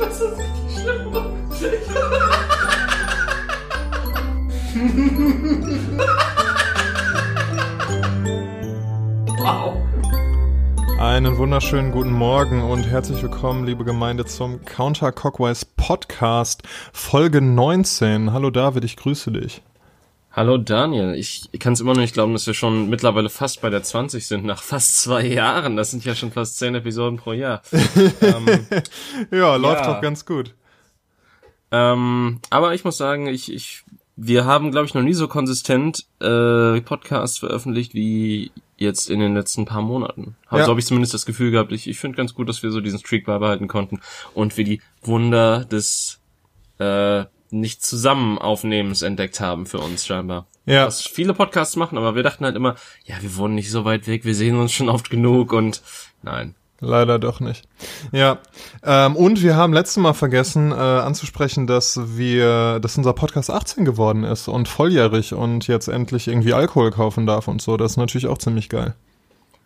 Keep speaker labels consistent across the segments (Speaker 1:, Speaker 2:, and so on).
Speaker 1: Das ist richtig schlimm. wow.
Speaker 2: Einen wunderschönen guten Morgen und herzlich willkommen, liebe Gemeinde, zum Counter Cockwise Podcast, Folge 19. Hallo David, ich grüße dich.
Speaker 1: Hallo Daniel, ich, kann es immer noch nicht glauben, dass wir schon mittlerweile fast bei der 20 sind, nach fast zwei Jahren. Das sind ja schon fast zehn Episoden pro Jahr.
Speaker 2: ähm, ja, läuft ja. doch ganz gut.
Speaker 1: Ähm, aber ich muss sagen, ich, ich, wir haben, glaube ich, noch nie so konsistent äh, Podcasts veröffentlicht wie jetzt in den letzten paar Monaten. Ja. So habe ich zumindest das Gefühl gehabt. Ich, ich finde ganz gut, dass wir so diesen Streak beibehalten konnten und wir die Wunder des äh, nicht zusammen Aufnehmens entdeckt haben für uns scheinbar. Ja. Was viele Podcasts machen, aber wir dachten halt immer, ja, wir wohnen nicht so weit weg, wir sehen uns schon oft genug und nein.
Speaker 2: Leider doch nicht. Ja, ähm, und wir haben letztes Mal vergessen äh, anzusprechen, dass wir, dass unser Podcast 18 geworden ist und volljährig und jetzt endlich irgendwie Alkohol kaufen darf und so. Das ist natürlich auch ziemlich geil.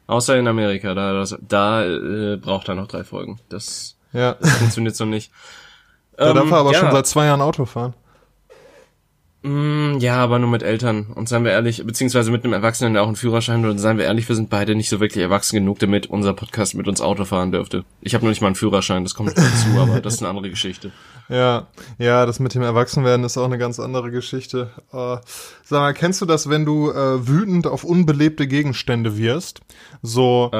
Speaker 1: Außer in Amerika, da, das, da äh, braucht er noch drei Folgen. Das, ja. das funktioniert so nicht.
Speaker 2: Da ähm, darf er aber ja. schon seit zwei Jahren Auto fahren.
Speaker 1: Mm, ja, aber nur mit Eltern. Und seien wir ehrlich, beziehungsweise mit einem Erwachsenen, der auch einen Führerschein hat. Und seien wir ehrlich, wir sind beide nicht so wirklich erwachsen genug, damit unser Podcast mit uns Auto fahren dürfte. Ich habe noch nicht mal einen Führerschein, das kommt dazu, aber das ist eine andere Geschichte.
Speaker 2: Ja, ja, das mit dem Erwachsenwerden ist auch eine ganz andere Geschichte. Äh, sag mal, kennst du das, wenn du äh, wütend auf unbelebte Gegenstände wirst? So, äh,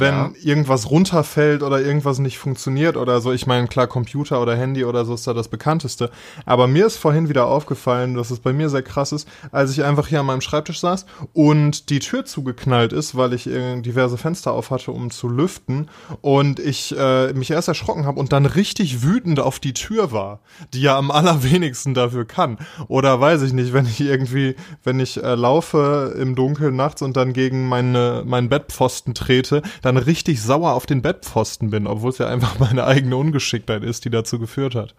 Speaker 2: wenn ja. irgendwas runterfällt oder irgendwas nicht funktioniert oder so. Ich meine, klar, Computer oder Handy oder so ist da das bekannteste. Aber mir ist vorhin wieder aufgefallen, dass es bei mir sehr krass ist, als ich einfach hier an meinem Schreibtisch saß und die Tür zugeknallt ist, weil ich diverse Fenster auf hatte, um zu lüften und ich äh, mich erst erschrocken habe und dann richtig wütend auf die Tür Tür war, die ja am allerwenigsten dafür kann. Oder weiß ich nicht, wenn ich irgendwie, wenn ich äh, laufe im Dunkeln nachts und dann gegen meine, meinen Bettpfosten trete, dann richtig sauer auf den Bettpfosten bin, obwohl es ja einfach meine eigene Ungeschicktheit ist, die dazu geführt hat.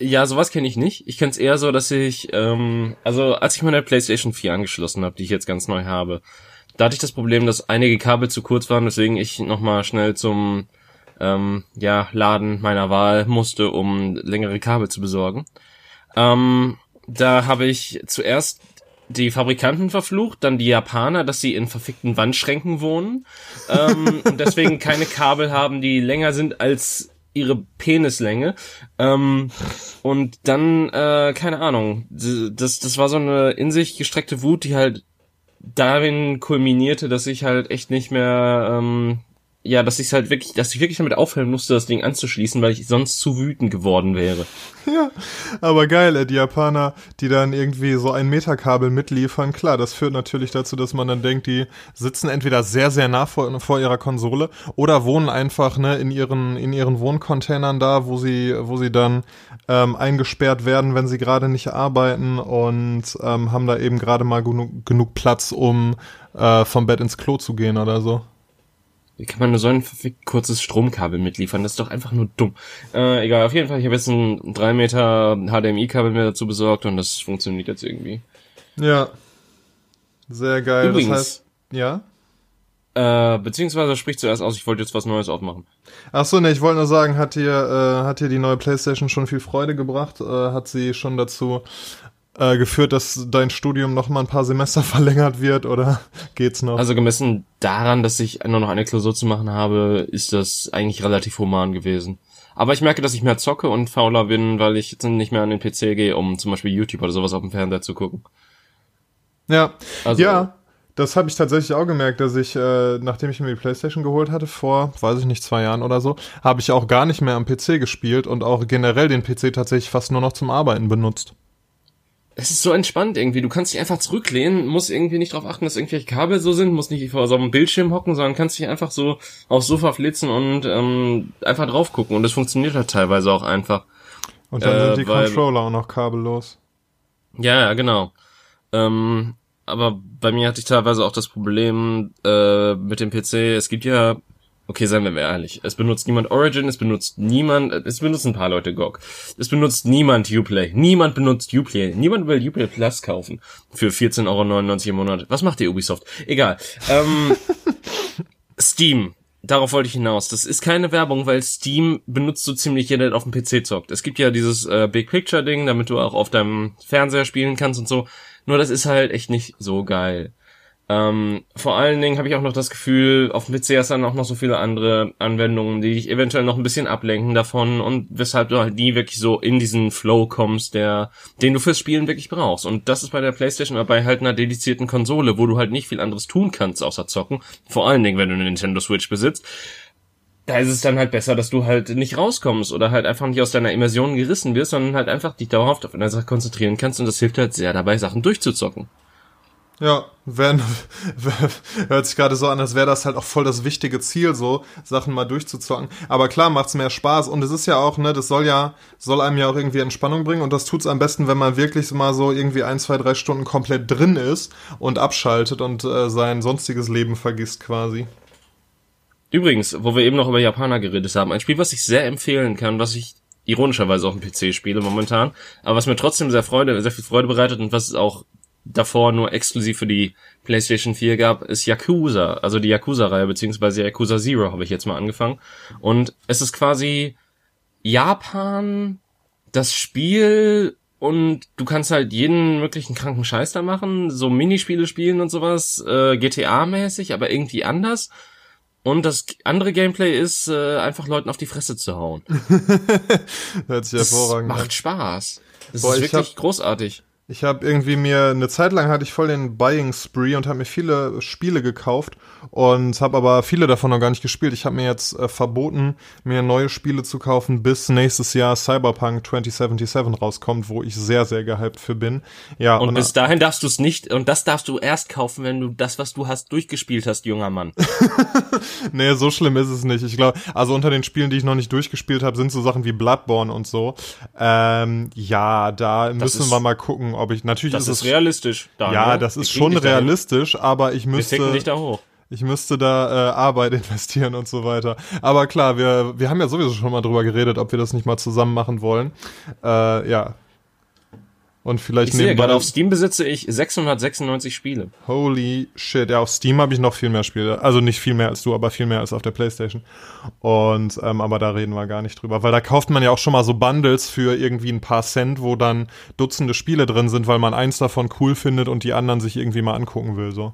Speaker 1: Ja, sowas kenne ich nicht. Ich kenne es eher so, dass ich, ähm, also als ich meine PlayStation 4 angeschlossen habe, die ich jetzt ganz neu habe, da hatte ich das Problem, dass einige Kabel zu kurz waren, weswegen ich nochmal schnell zum ähm, ja, Laden meiner Wahl musste, um längere Kabel zu besorgen. Ähm, da habe ich zuerst die Fabrikanten verflucht, dann die Japaner, dass sie in verfickten Wandschränken wohnen ähm, und deswegen keine Kabel haben, die länger sind als ihre Penislänge. Ähm, und dann, äh, keine Ahnung, das, das war so eine in sich gestreckte Wut, die halt darin kulminierte, dass ich halt echt nicht mehr ähm, ja, dass ich halt wirklich, dass ich wirklich damit aufhören musste, das Ding anzuschließen, weil ich sonst zu wütend geworden wäre.
Speaker 2: Ja, aber geil, die Japaner, die dann irgendwie so ein Meterkabel mitliefern, klar, das führt natürlich dazu, dass man dann denkt, die sitzen entweder sehr, sehr nah vor, vor ihrer Konsole oder wohnen einfach ne, in ihren, in ihren Wohncontainern da, wo sie, wo sie dann ähm, eingesperrt werden, wenn sie gerade nicht arbeiten und ähm, haben da eben gerade mal genug, genug Platz, um äh, vom Bett ins Klo zu gehen oder so.
Speaker 1: Wie kann man nur so ein verfickt kurzes Stromkabel mitliefern? Das ist doch einfach nur dumm. Äh, egal, auf jeden Fall, ich habe jetzt ein 3 Meter HDMI-Kabel mir dazu besorgt und das funktioniert jetzt irgendwie.
Speaker 2: Ja. Sehr geil.
Speaker 1: Übrigens,
Speaker 2: das heißt, ja?
Speaker 1: Äh, beziehungsweise sprich zuerst aus, ich wollte jetzt was Neues aufmachen.
Speaker 2: Ach so, ne, ich wollte nur sagen, hat dir, äh, hat dir die neue Playstation schon viel Freude gebracht? Äh, hat sie schon dazu äh, geführt, dass dein Studium noch mal ein paar Semester verlängert wird oder geht's noch?
Speaker 1: Also gemessen daran, dass ich nur noch eine Klausur zu machen habe, ist das eigentlich relativ human gewesen. Aber ich merke, dass ich mehr zocke und fauler bin, weil ich jetzt nicht mehr an den PC gehe, um zum Beispiel YouTube oder sowas auf dem Fernseher zu gucken.
Speaker 2: Ja, also, ja, das habe ich tatsächlich auch gemerkt, dass ich, äh, nachdem ich mir die Playstation geholt hatte, vor, weiß ich nicht, zwei Jahren oder so, habe ich auch gar nicht mehr am PC gespielt und auch generell den PC tatsächlich fast nur noch zum Arbeiten benutzt
Speaker 1: es ist so entspannt irgendwie. Du kannst dich einfach zurücklehnen, musst irgendwie nicht darauf achten, dass irgendwelche Kabel so sind, musst nicht vor so einem Bildschirm hocken, sondern kannst dich einfach so aufs Sofa flitzen und ähm, einfach drauf gucken. Und das funktioniert halt teilweise auch einfach.
Speaker 2: Und dann äh, sind die weil, Controller auch noch kabellos.
Speaker 1: Ja, ja, genau. Ähm, aber bei mir hatte ich teilweise auch das Problem äh, mit dem PC. Es gibt ja Okay, seien wir mal ehrlich. Es benutzt niemand Origin, es benutzt niemand, es benutzt ein paar Leute GOG. Es benutzt niemand Uplay. Niemand benutzt Uplay. Niemand will Uplay Plus kaufen. Für 14,99 Euro im Monat. Was macht die Ubisoft? Egal. Ähm, Steam. darauf wollte ich hinaus. Das ist keine Werbung, weil Steam benutzt so ziemlich jeder, der auf dem PC zockt. Es gibt ja dieses äh, Big Picture Ding, damit du auch auf deinem Fernseher spielen kannst und so. Nur das ist halt echt nicht so geil. Ähm, vor allen Dingen habe ich auch noch das Gefühl, auf dem PC hast du dann auch noch so viele andere Anwendungen, die dich eventuell noch ein bisschen ablenken davon und weshalb du halt nie wirklich so in diesen Flow kommst, der, den du fürs Spielen wirklich brauchst. Und das ist bei der Playstation aber bei halt einer dedizierten Konsole, wo du halt nicht viel anderes tun kannst außer zocken. Vor allen Dingen, wenn du eine Nintendo Switch besitzt. Da ist es dann halt besser, dass du halt nicht rauskommst oder halt einfach nicht aus deiner Immersion gerissen wirst, sondern halt einfach dich dauerhaft auf eine Sache konzentrieren kannst und das hilft halt sehr dabei, Sachen durchzuzocken.
Speaker 2: Ja, wenn, hört sich gerade so an, als wäre das halt auch voll das wichtige Ziel, so Sachen mal durchzuzocken. Aber klar macht's mehr Spaß und es ist ja auch, ne, das soll ja, soll einem ja auch irgendwie Entspannung bringen und das tut's am besten, wenn man wirklich mal so irgendwie ein, zwei, drei Stunden komplett drin ist und abschaltet und äh, sein sonstiges Leben vergisst quasi.
Speaker 1: Übrigens, wo wir eben noch über Japaner geredet haben, ein Spiel, was ich sehr empfehlen kann, was ich ironischerweise auf dem PC spiele momentan, aber was mir trotzdem sehr Freude, sehr viel Freude bereitet und was auch davor nur exklusiv für die PlayStation 4 gab, ist Yakuza, also die Yakuza-Reihe, beziehungsweise Yakuza Zero habe ich jetzt mal angefangen. Und es ist quasi Japan, das Spiel und du kannst halt jeden möglichen kranken Scheiß da machen, so Minispiele spielen und sowas, äh, GTA-mäßig, aber irgendwie anders. Und das andere Gameplay ist, äh, einfach Leuten auf die Fresse zu hauen.
Speaker 2: Hört sich hervorragend
Speaker 1: Macht Spaß. Das Boah, ist wirklich hab, großartig.
Speaker 2: Ich habe irgendwie mir eine Zeit lang hatte ich voll den Buying Spree und habe mir viele Spiele gekauft und habe aber viele davon noch gar nicht gespielt. Ich habe mir jetzt äh, verboten, mir neue Spiele zu kaufen, bis nächstes Jahr Cyberpunk 2077 rauskommt, wo ich sehr sehr gehypt für bin. Ja,
Speaker 1: und, und bis dahin darfst du es nicht und das darfst du erst kaufen, wenn du das, was du hast, durchgespielt hast, junger Mann.
Speaker 2: nee, so schlimm ist es nicht. Ich glaube, also unter den Spielen, die ich noch nicht durchgespielt habe, sind so Sachen wie Bloodborne und so. Ähm, ja, da das müssen wir mal gucken ob ich natürlich
Speaker 1: das ist, ist realistisch.
Speaker 2: Daniel. Ja, das ist schon realistisch, aber ich müsste
Speaker 1: wir dich da hoch.
Speaker 2: Ich müsste da äh, Arbeit investieren und so weiter. Aber klar, wir wir haben ja sowieso schon mal drüber geredet, ob wir das nicht mal zusammen machen wollen. Äh, ja, und vielleicht
Speaker 1: ich sehe, gerade auf Steam besitze ich 696 Spiele.
Speaker 2: Holy shit. Ja, auf Steam habe ich noch viel mehr Spiele. Also nicht viel mehr als du, aber viel mehr als auf der Playstation. Und, ähm, aber da reden wir gar nicht drüber. Weil da kauft man ja auch schon mal so Bundles für irgendwie ein paar Cent, wo dann Dutzende Spiele drin sind, weil man eins davon cool findet und die anderen sich irgendwie mal angucken will, so.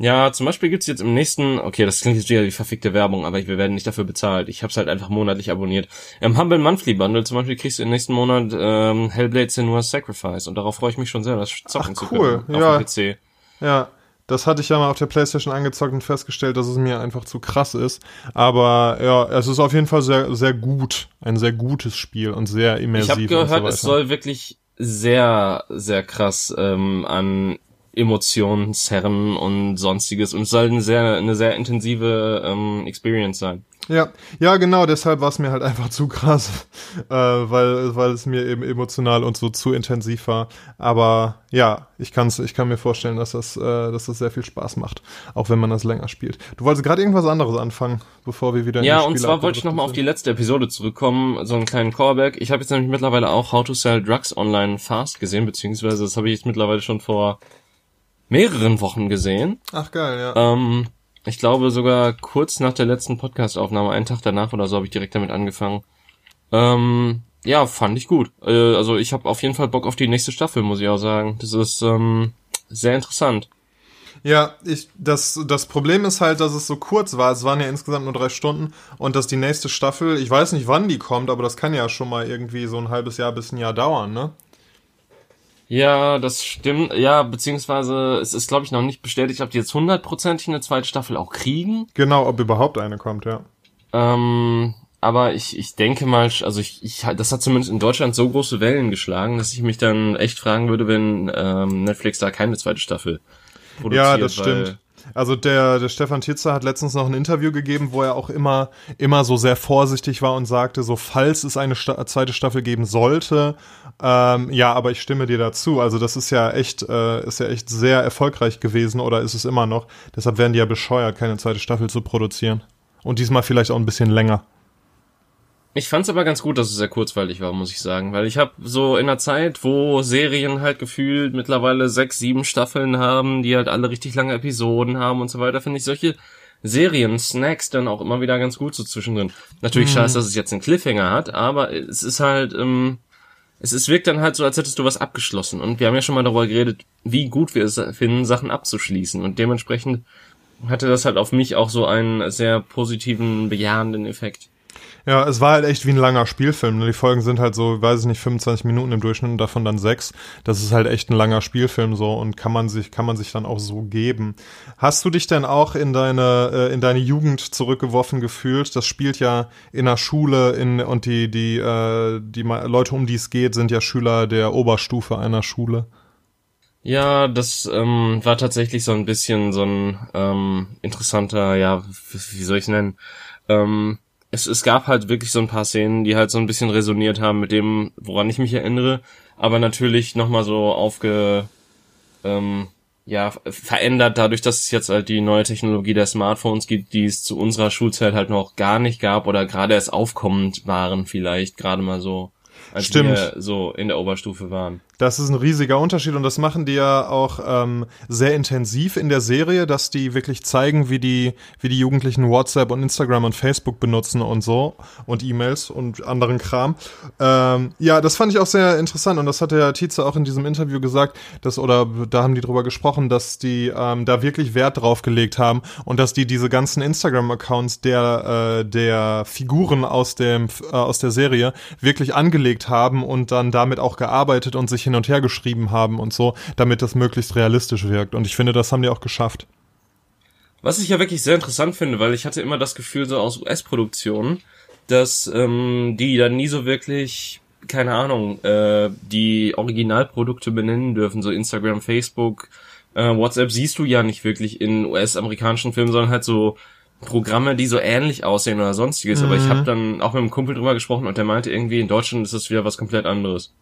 Speaker 1: Ja, zum Beispiel gibt's jetzt im nächsten, okay, das klingt jetzt wieder wie verfickte Werbung, aber wir werden nicht dafür bezahlt. Ich hab's halt einfach monatlich abonniert. Im Humble Monthly Bundle zum Beispiel kriegst du im nächsten Monat ähm, Hellblade Senua's Sacrifice und darauf freue ich mich schon sehr, das zocken Ach, zu
Speaker 2: cool. können auf ja. dem PC. Ja, das hatte ich ja mal auf der Playstation angezockt und festgestellt, dass es mir einfach zu krass ist. Aber ja, es ist auf jeden Fall sehr, sehr gut. Ein sehr gutes Spiel und sehr immersiv.
Speaker 1: Ich habe gehört, so es soll wirklich sehr, sehr krass ähm, an Emotionsherren und sonstiges und es soll eine sehr, eine sehr intensive ähm, Experience sein.
Speaker 2: Ja, ja, genau, deshalb war es mir halt einfach zu krass, äh, weil, weil es mir eben emotional und so zu intensiv war. Aber ja, ich kann's, ich kann mir vorstellen, dass das, äh, dass das sehr viel Spaß macht, auch wenn man das länger spielt. Du wolltest gerade irgendwas anderes anfangen, bevor wir wieder in
Speaker 1: Ja, und zwar wollte ich nochmal auf die letzte Episode zurückkommen, so einen kleinen Callback. Ich habe jetzt nämlich mittlerweile auch How to Sell Drugs Online Fast gesehen, beziehungsweise das habe ich jetzt mittlerweile schon vor mehreren Wochen gesehen.
Speaker 2: Ach geil, ja.
Speaker 1: Ähm, ich glaube sogar kurz nach der letzten Podcast-Aufnahme, einen Tag danach oder so, habe ich direkt damit angefangen. Ähm, ja, fand ich gut. Äh, also ich habe auf jeden Fall Bock auf die nächste Staffel, muss ich auch sagen. Das ist ähm, sehr interessant.
Speaker 2: Ja, ich, das, das Problem ist halt, dass es so kurz war. Es waren ja insgesamt nur drei Stunden und dass die nächste Staffel, ich weiß nicht, wann die kommt, aber das kann ja schon mal irgendwie so ein halbes Jahr bis ein Jahr dauern, ne?
Speaker 1: Ja, das stimmt. Ja, beziehungsweise es ist, glaube ich, noch nicht bestätigt, ob die jetzt hundertprozentig eine zweite Staffel auch kriegen.
Speaker 2: Genau, ob überhaupt eine kommt, ja.
Speaker 1: Ähm, aber ich, ich denke mal, also ich, ich, das hat zumindest in Deutschland so große Wellen geschlagen, dass ich mich dann echt fragen würde, wenn ähm, Netflix da keine zweite Staffel
Speaker 2: produziert. Ja, das stimmt. Also der, der Stefan Titzer hat letztens noch ein Interview gegeben, wo er auch immer, immer so sehr vorsichtig war und sagte, so falls es eine Sta zweite Staffel geben sollte, ähm, ja, aber ich stimme dir dazu. Also das ist ja echt, äh, ist ja echt sehr erfolgreich gewesen oder ist es immer noch. Deshalb werden die ja bescheuert, keine zweite Staffel zu produzieren. Und diesmal vielleicht auch ein bisschen länger.
Speaker 1: Ich fand's aber ganz gut, dass es sehr kurzweilig war, muss ich sagen, weil ich habe so in der Zeit, wo Serien halt gefühlt mittlerweile sechs, sieben Staffeln haben, die halt alle richtig lange Episoden haben und so weiter, finde ich solche Serien-Snacks dann auch immer wieder ganz gut so zwischendrin. Natürlich mhm. scheiße, dass es jetzt einen Cliffhanger hat, aber es ist halt, ähm, es ist, wirkt dann halt so, als hättest du was abgeschlossen. Und wir haben ja schon mal darüber geredet, wie gut wir es finden, Sachen abzuschließen. Und dementsprechend hatte das halt auf mich auch so einen sehr positiven, bejahenden Effekt.
Speaker 2: Ja, es war halt echt wie ein langer Spielfilm. Ne? Die Folgen sind halt so, weiß ich nicht, 25 Minuten im Durchschnitt und davon dann sechs. Das ist halt echt ein langer Spielfilm so und kann man sich, kann man sich dann auch so geben. Hast du dich denn auch in deine, äh, in deine Jugend zurückgeworfen gefühlt? Das spielt ja in der Schule in, und die, die, äh, die Leute, um die es geht, sind ja Schüler der Oberstufe einer Schule.
Speaker 1: Ja, das ähm, war tatsächlich so ein bisschen so ein ähm, interessanter, ja, wie soll ich es nennen? Ähm, es, es gab halt wirklich so ein paar Szenen, die halt so ein bisschen resoniert haben mit dem, woran ich mich erinnere, aber natürlich nochmal so aufge, ähm, ja, verändert dadurch, dass es jetzt halt die neue Technologie der Smartphones gibt, die es zu unserer Schulzeit halt noch gar nicht gab oder gerade erst aufkommend waren vielleicht, gerade mal so, als Stimmt. wir so in der Oberstufe waren.
Speaker 2: Das ist ein riesiger Unterschied und das machen die ja auch ähm, sehr intensiv in der Serie, dass die wirklich zeigen, wie die, wie die Jugendlichen WhatsApp und Instagram und Facebook benutzen und so und E-Mails und anderen Kram. Ähm, ja, das fand ich auch sehr interessant und das hat der Tietze auch in diesem Interview gesagt, dass oder da haben die drüber gesprochen, dass die ähm, da wirklich Wert drauf gelegt haben und dass die diese ganzen Instagram-Accounts der äh, der Figuren aus dem äh, aus der Serie wirklich angelegt haben und dann damit auch gearbeitet und sich hin und her geschrieben haben und so, damit das möglichst realistisch wirkt. Und ich finde, das haben die auch geschafft.
Speaker 1: Was ich ja wirklich sehr interessant finde, weil ich hatte immer das Gefühl so aus US-Produktionen, dass ähm, die dann nie so wirklich, keine Ahnung, äh, die Originalprodukte benennen dürfen, so Instagram, Facebook, äh, WhatsApp siehst du ja nicht wirklich in US-amerikanischen Filmen, sondern halt so Programme, die so ähnlich aussehen oder sonstiges. Mhm. Aber ich habe mhm. dann auch mit einem Kumpel drüber gesprochen und der meinte irgendwie, in Deutschland ist das wieder was komplett anderes.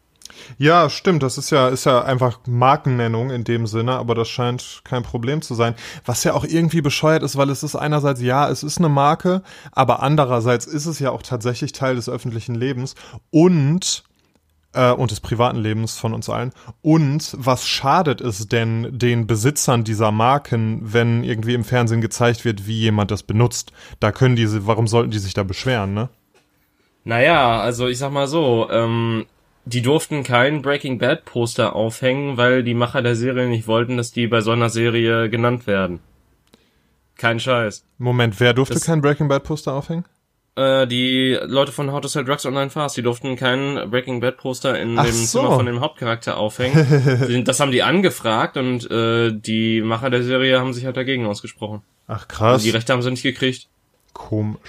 Speaker 2: Ja, stimmt. Das ist ja, ist ja einfach Markennennung in dem Sinne, aber das scheint kein Problem zu sein. Was ja auch irgendwie bescheuert ist, weil es ist einerseits, ja, es ist eine Marke, aber andererseits ist es ja auch tatsächlich Teil des öffentlichen Lebens und äh, und des privaten Lebens von uns allen. Und was schadet es denn den Besitzern dieser Marken, wenn irgendwie im Fernsehen gezeigt wird, wie jemand das benutzt? Da können diese, warum sollten die sich da beschweren, ne?
Speaker 1: Naja, also ich sag mal so, ähm, die durften kein Breaking Bad Poster aufhängen, weil die Macher der Serie nicht wollten, dass die bei so einer Serie genannt werden. Kein Scheiß.
Speaker 2: Moment, wer durfte das, kein Breaking Bad Poster aufhängen?
Speaker 1: Äh, die Leute von How to Sell Drugs Online Fast, die durften kein Breaking Bad Poster in Ach dem so. Zimmer von dem Hauptcharakter aufhängen. das haben die angefragt und äh, die Macher der Serie haben sich halt dagegen ausgesprochen.
Speaker 2: Ach krass. Also
Speaker 1: die Rechte haben sie nicht gekriegt.
Speaker 2: Komisch.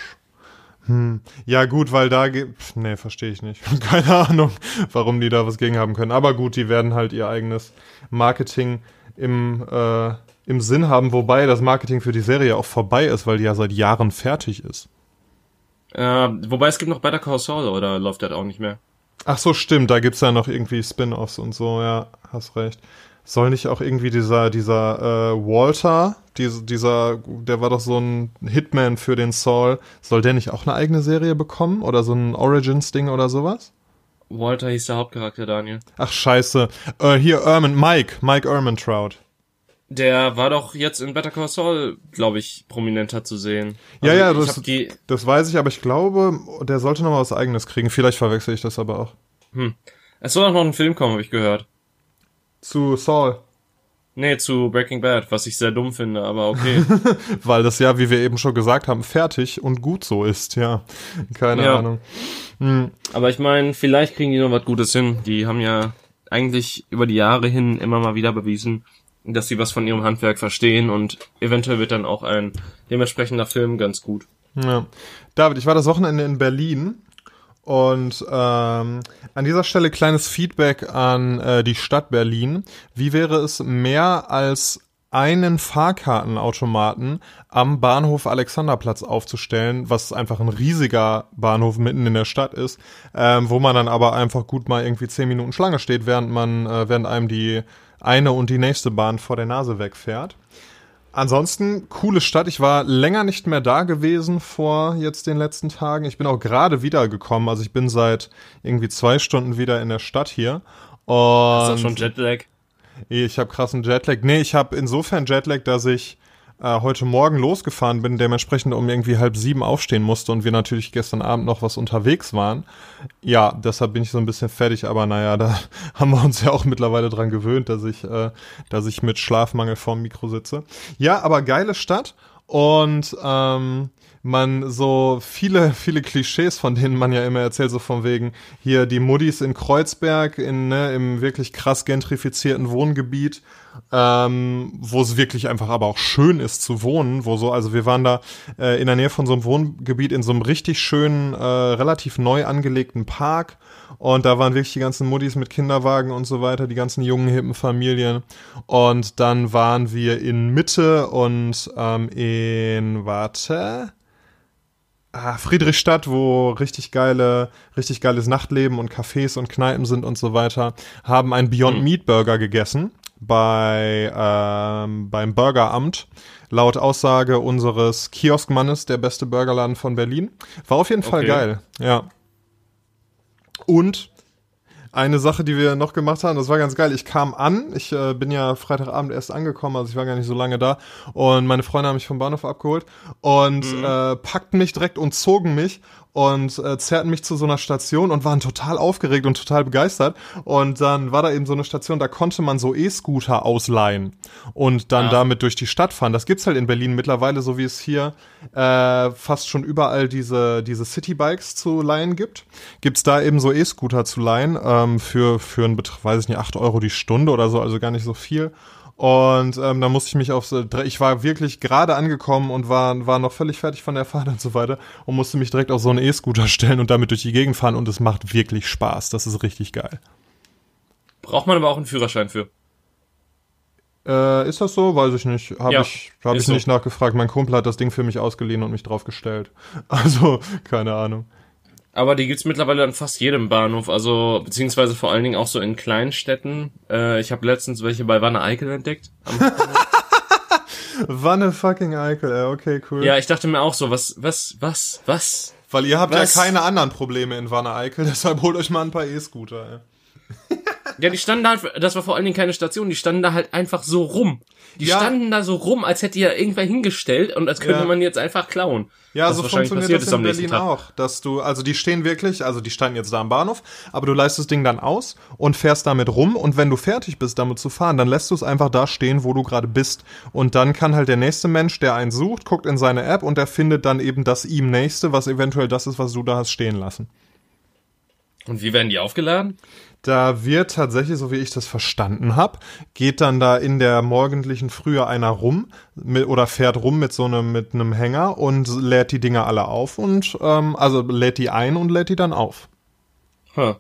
Speaker 2: Hm. Ja, gut, weil da gibt. Nee, verstehe ich nicht. Keine Ahnung, warum die da was gegen haben können. Aber gut, die werden halt ihr eigenes Marketing im, äh, im Sinn haben, wobei das Marketing für die Serie auch vorbei ist, weil die ja seit Jahren fertig ist.
Speaker 1: Äh, wobei es gibt noch Better Call Saul, oder läuft das auch nicht mehr?
Speaker 2: Ach so, stimmt, da gibt's ja noch irgendwie Spin-offs und so, ja, hast recht. Soll nicht auch irgendwie dieser, dieser äh, Walter, dieser, dieser, der war doch so ein Hitman für den Saul, soll der nicht auch eine eigene Serie bekommen? Oder so ein Origins-Ding oder sowas?
Speaker 1: Walter hieß der Hauptcharakter, Daniel.
Speaker 2: Ach, scheiße. Äh, hier, Erman, Mike, Mike Ermantrout.
Speaker 1: Der war doch jetzt in Better Call Saul, glaube ich, prominenter zu sehen.
Speaker 2: Also ja, ja, das, das weiß ich, aber ich glaube, der sollte noch mal was eigenes kriegen. Vielleicht verwechsel ich das aber auch.
Speaker 1: Hm. Es soll auch noch ein Film kommen, habe ich gehört.
Speaker 2: Zu Saul.
Speaker 1: Nee, zu Breaking Bad, was ich sehr dumm finde, aber okay.
Speaker 2: Weil das ja, wie wir eben schon gesagt haben, fertig und gut so ist, ja. Keine ja. Ahnung.
Speaker 1: Hm. Aber ich meine, vielleicht kriegen die noch was Gutes hin. Die haben ja eigentlich über die Jahre hin immer mal wieder bewiesen, dass sie was von ihrem Handwerk verstehen und eventuell wird dann auch ein dementsprechender Film ganz gut.
Speaker 2: Ja. David, ich war das Wochenende in Berlin und ähm, an dieser Stelle kleines Feedback an äh, die Stadt Berlin. Wie wäre es mehr als einen Fahrkartenautomaten am Bahnhof Alexanderplatz aufzustellen, was einfach ein riesiger Bahnhof mitten in der Stadt ist, ähm, wo man dann aber einfach gut mal irgendwie zehn Minuten Schlange steht, während man, äh, während einem die eine und die nächste Bahn vor der Nase wegfährt. Ansonsten, coole Stadt. Ich war länger nicht mehr da gewesen vor jetzt den letzten Tagen. Ich bin auch gerade wiedergekommen. Also ich bin seit irgendwie zwei Stunden wieder in der Stadt hier. Und Hast
Speaker 1: du schon Jetlag?
Speaker 2: Ich habe krassen Jetlag. Nee, ich habe insofern Jetlag, dass ich äh, heute Morgen losgefahren bin, dementsprechend um irgendwie halb sieben aufstehen musste und wir natürlich gestern Abend noch was unterwegs waren. Ja, deshalb bin ich so ein bisschen fertig, aber naja, da haben wir uns ja auch mittlerweile dran gewöhnt, dass ich, äh, dass ich mit Schlafmangel vorm Mikro sitze. Ja, aber geile Stadt und ähm, man so viele, viele Klischees, von denen man ja immer erzählt, so von wegen hier die Muddis in Kreuzberg, in, ne, im wirklich krass gentrifizierten Wohngebiet, ähm, wo es wirklich einfach aber auch schön ist zu wohnen, wo so, also wir waren da äh, in der Nähe von so einem Wohngebiet in so einem richtig schönen, äh, relativ neu angelegten Park und da waren wirklich die ganzen Muddis mit Kinderwagen und so weiter, die ganzen jungen, hippen Familien. Und dann waren wir in Mitte und ähm, in, warte, ah, Friedrichstadt, wo richtig geile, richtig geiles Nachtleben und Cafés und Kneipen sind und so weiter, haben einen Beyond mhm. Meat Burger gegessen bei ähm, beim Burgeramt. Laut Aussage unseres Kioskmannes der beste Burgerladen von Berlin. War auf jeden Fall okay. geil, ja. Und eine Sache, die wir noch gemacht haben, das war ganz geil. Ich kam an, ich äh, bin ja Freitagabend erst angekommen, also ich war gar nicht so lange da. Und meine Freunde haben mich vom Bahnhof abgeholt und mhm. äh, packten mich direkt und zogen mich und äh, zerrten mich zu so einer Station und waren total aufgeregt und total begeistert. Und dann war da eben so eine Station, da konnte man so E-Scooter ausleihen und dann ja. damit durch die Stadt fahren. Das gibt's halt in Berlin mittlerweile, so wie es hier äh, fast schon überall diese, diese Citybikes zu leihen gibt. Gibt's da eben so E-Scooter zu leihen ähm, für, für einen Betrag, weiß ich nicht, acht Euro die Stunde oder so, also gar nicht so viel. Und ähm, da musste ich mich auf so, ich war wirklich gerade angekommen und war, war noch völlig fertig von der Fahrt und so weiter und musste mich direkt auf so einen E-Scooter stellen und damit durch die Gegend fahren und es macht wirklich Spaß. Das ist richtig geil.
Speaker 1: Braucht man aber auch einen Führerschein für.
Speaker 2: Äh, ist das so? Weiß ich nicht. Habe ja, ich, hab ich so. nicht nachgefragt. Mein Kumpel hat das Ding für mich ausgeliehen und mich draufgestellt. Also, keine Ahnung.
Speaker 1: Aber die gibt's mittlerweile an fast jedem Bahnhof, also beziehungsweise vor allen Dingen auch so in Kleinstädten. Äh, ich habe letztens welche bei Wanne Eickel entdeckt.
Speaker 2: Wanne fucking Eickel, ey, okay, cool.
Speaker 1: Ja, ich dachte mir auch so, was, was, was, was?
Speaker 2: Weil ihr habt was? ja keine anderen Probleme in Wanne Eickel, deshalb holt euch mal ein paar E-Scooter,
Speaker 1: ey. Ja, die standen da halt, das war vor allen Dingen keine Station, die standen da halt einfach so rum. Die ja. standen da so rum, als hätte ja irgendwer hingestellt und als könnte ja. man jetzt einfach klauen.
Speaker 2: Ja, so funktioniert das in Berlin auch, dass du, also die stehen wirklich, also die standen jetzt da am Bahnhof, aber du leist das Ding dann aus und fährst damit rum und wenn du fertig bist, damit zu fahren, dann lässt du es einfach da stehen, wo du gerade bist und dann kann halt der nächste Mensch, der einen sucht, guckt in seine App und der findet dann eben das ihm nächste, was eventuell das ist, was du da hast stehen lassen.
Speaker 1: Und wie werden die aufgeladen?
Speaker 2: Da wird tatsächlich, so wie ich das verstanden habe, geht dann da in der morgendlichen Frühe einer rum mit, oder fährt rum mit so einem mit einem Hänger und lädt die Dinger alle auf und ähm, also lädt die ein und lädt die dann auf. Huh.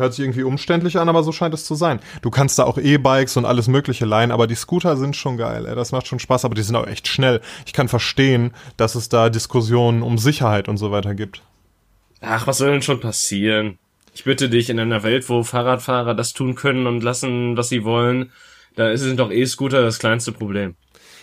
Speaker 2: Hört sich irgendwie umständlich an, aber so scheint es zu sein. Du kannst da auch E-Bikes und alles Mögliche leihen, aber die Scooter sind schon geil. Ey. Das macht schon Spaß, aber die sind auch echt schnell. Ich kann verstehen, dass es da Diskussionen um Sicherheit und so weiter gibt.
Speaker 1: Ach, was soll denn schon passieren? Ich bitte dich, in einer Welt, wo Fahrradfahrer das tun können und lassen, was sie wollen, da sind doch E-Scooter das kleinste Problem.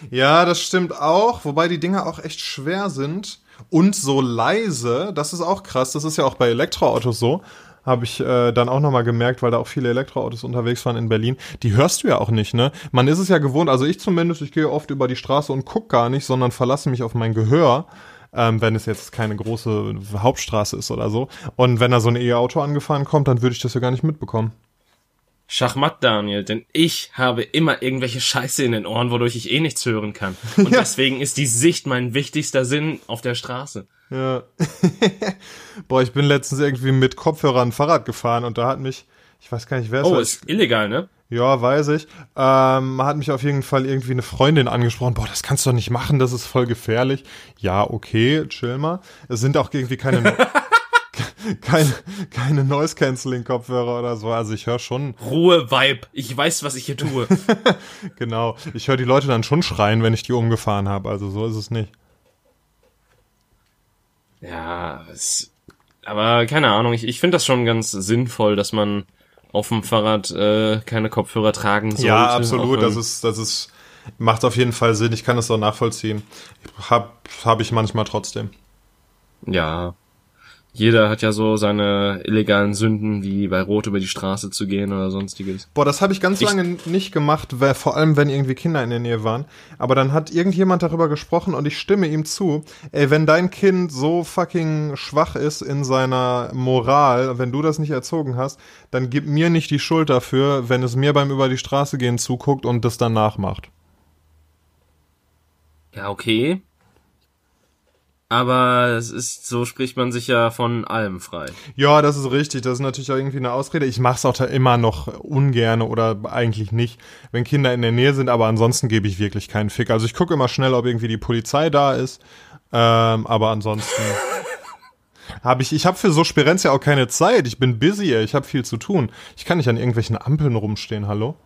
Speaker 2: Ja, das stimmt auch, wobei die Dinger auch echt schwer sind und so leise. Das ist auch krass. Das ist ja auch bei Elektroautos so. Habe ich äh, dann auch nochmal gemerkt, weil da auch viele Elektroautos unterwegs waren in Berlin. Die hörst du ja auch nicht, ne? Man ist es ja gewohnt, also ich zumindest, ich gehe oft über die Straße und guck gar nicht, sondern verlasse mich auf mein Gehör ähm, wenn es jetzt keine große Hauptstraße ist oder so. Und wenn da so ein E-Auto angefahren kommt, dann würde ich das ja gar nicht mitbekommen.
Speaker 1: Schachmatt, Daniel, denn ich habe immer irgendwelche Scheiße in den Ohren, wodurch ich eh nichts hören kann. Und ja. deswegen ist die Sicht mein wichtigster Sinn auf der Straße.
Speaker 2: Ja. Boah, ich bin letztens irgendwie mit Kopfhörern Fahrrad gefahren und da hat mich, ich weiß gar nicht, wer es
Speaker 1: Oh, war. ist illegal, ne?
Speaker 2: Ja, weiß ich. Ähm, hat mich auf jeden Fall irgendwie eine Freundin angesprochen. Boah, das kannst du doch nicht machen, das ist voll gefährlich. Ja, okay, chill mal. Es sind auch irgendwie keine, keine, keine Noise-Canceling-Kopfhörer oder so. Also ich höre schon.
Speaker 1: Ruhe, Vibe. Ich weiß, was ich hier tue.
Speaker 2: genau. Ich höre die Leute dann schon schreien, wenn ich die umgefahren habe. Also so ist es nicht.
Speaker 1: Ja, es, aber keine Ahnung. Ich, ich finde das schon ganz sinnvoll, dass man auf dem Fahrrad äh, keine Kopfhörer tragen sollte.
Speaker 2: Ja, absolut. Das ist, das ist, macht auf jeden Fall Sinn. Ich kann das auch nachvollziehen. Hab, hab ich manchmal trotzdem.
Speaker 1: Ja. Jeder hat ja so seine illegalen Sünden, wie bei Rot über die Straße zu gehen oder sonstiges.
Speaker 2: Boah, das habe ich ganz ich lange nicht gemacht, weil, vor allem wenn irgendwie Kinder in der Nähe waren. Aber dann hat irgendjemand darüber gesprochen und ich stimme ihm zu. Ey, wenn dein Kind so fucking schwach ist in seiner Moral, wenn du das nicht erzogen hast, dann gib mir nicht die Schuld dafür, wenn es mir beim über die Straße gehen zuguckt und das dann nachmacht.
Speaker 1: Ja, okay. Aber es ist, so spricht man sich ja von allem frei.
Speaker 2: Ja, das ist richtig. Das ist natürlich auch irgendwie eine Ausrede. Ich mache es auch da immer noch ungern oder eigentlich nicht, wenn Kinder in der Nähe sind, aber ansonsten gebe ich wirklich keinen Fick. Also ich gucke immer schnell, ob irgendwie die Polizei da ist. Ähm, aber ansonsten habe ich, ich habe für so Spirenzia auch keine Zeit. Ich bin busy, ich habe viel zu tun. Ich kann nicht an irgendwelchen Ampeln rumstehen, hallo?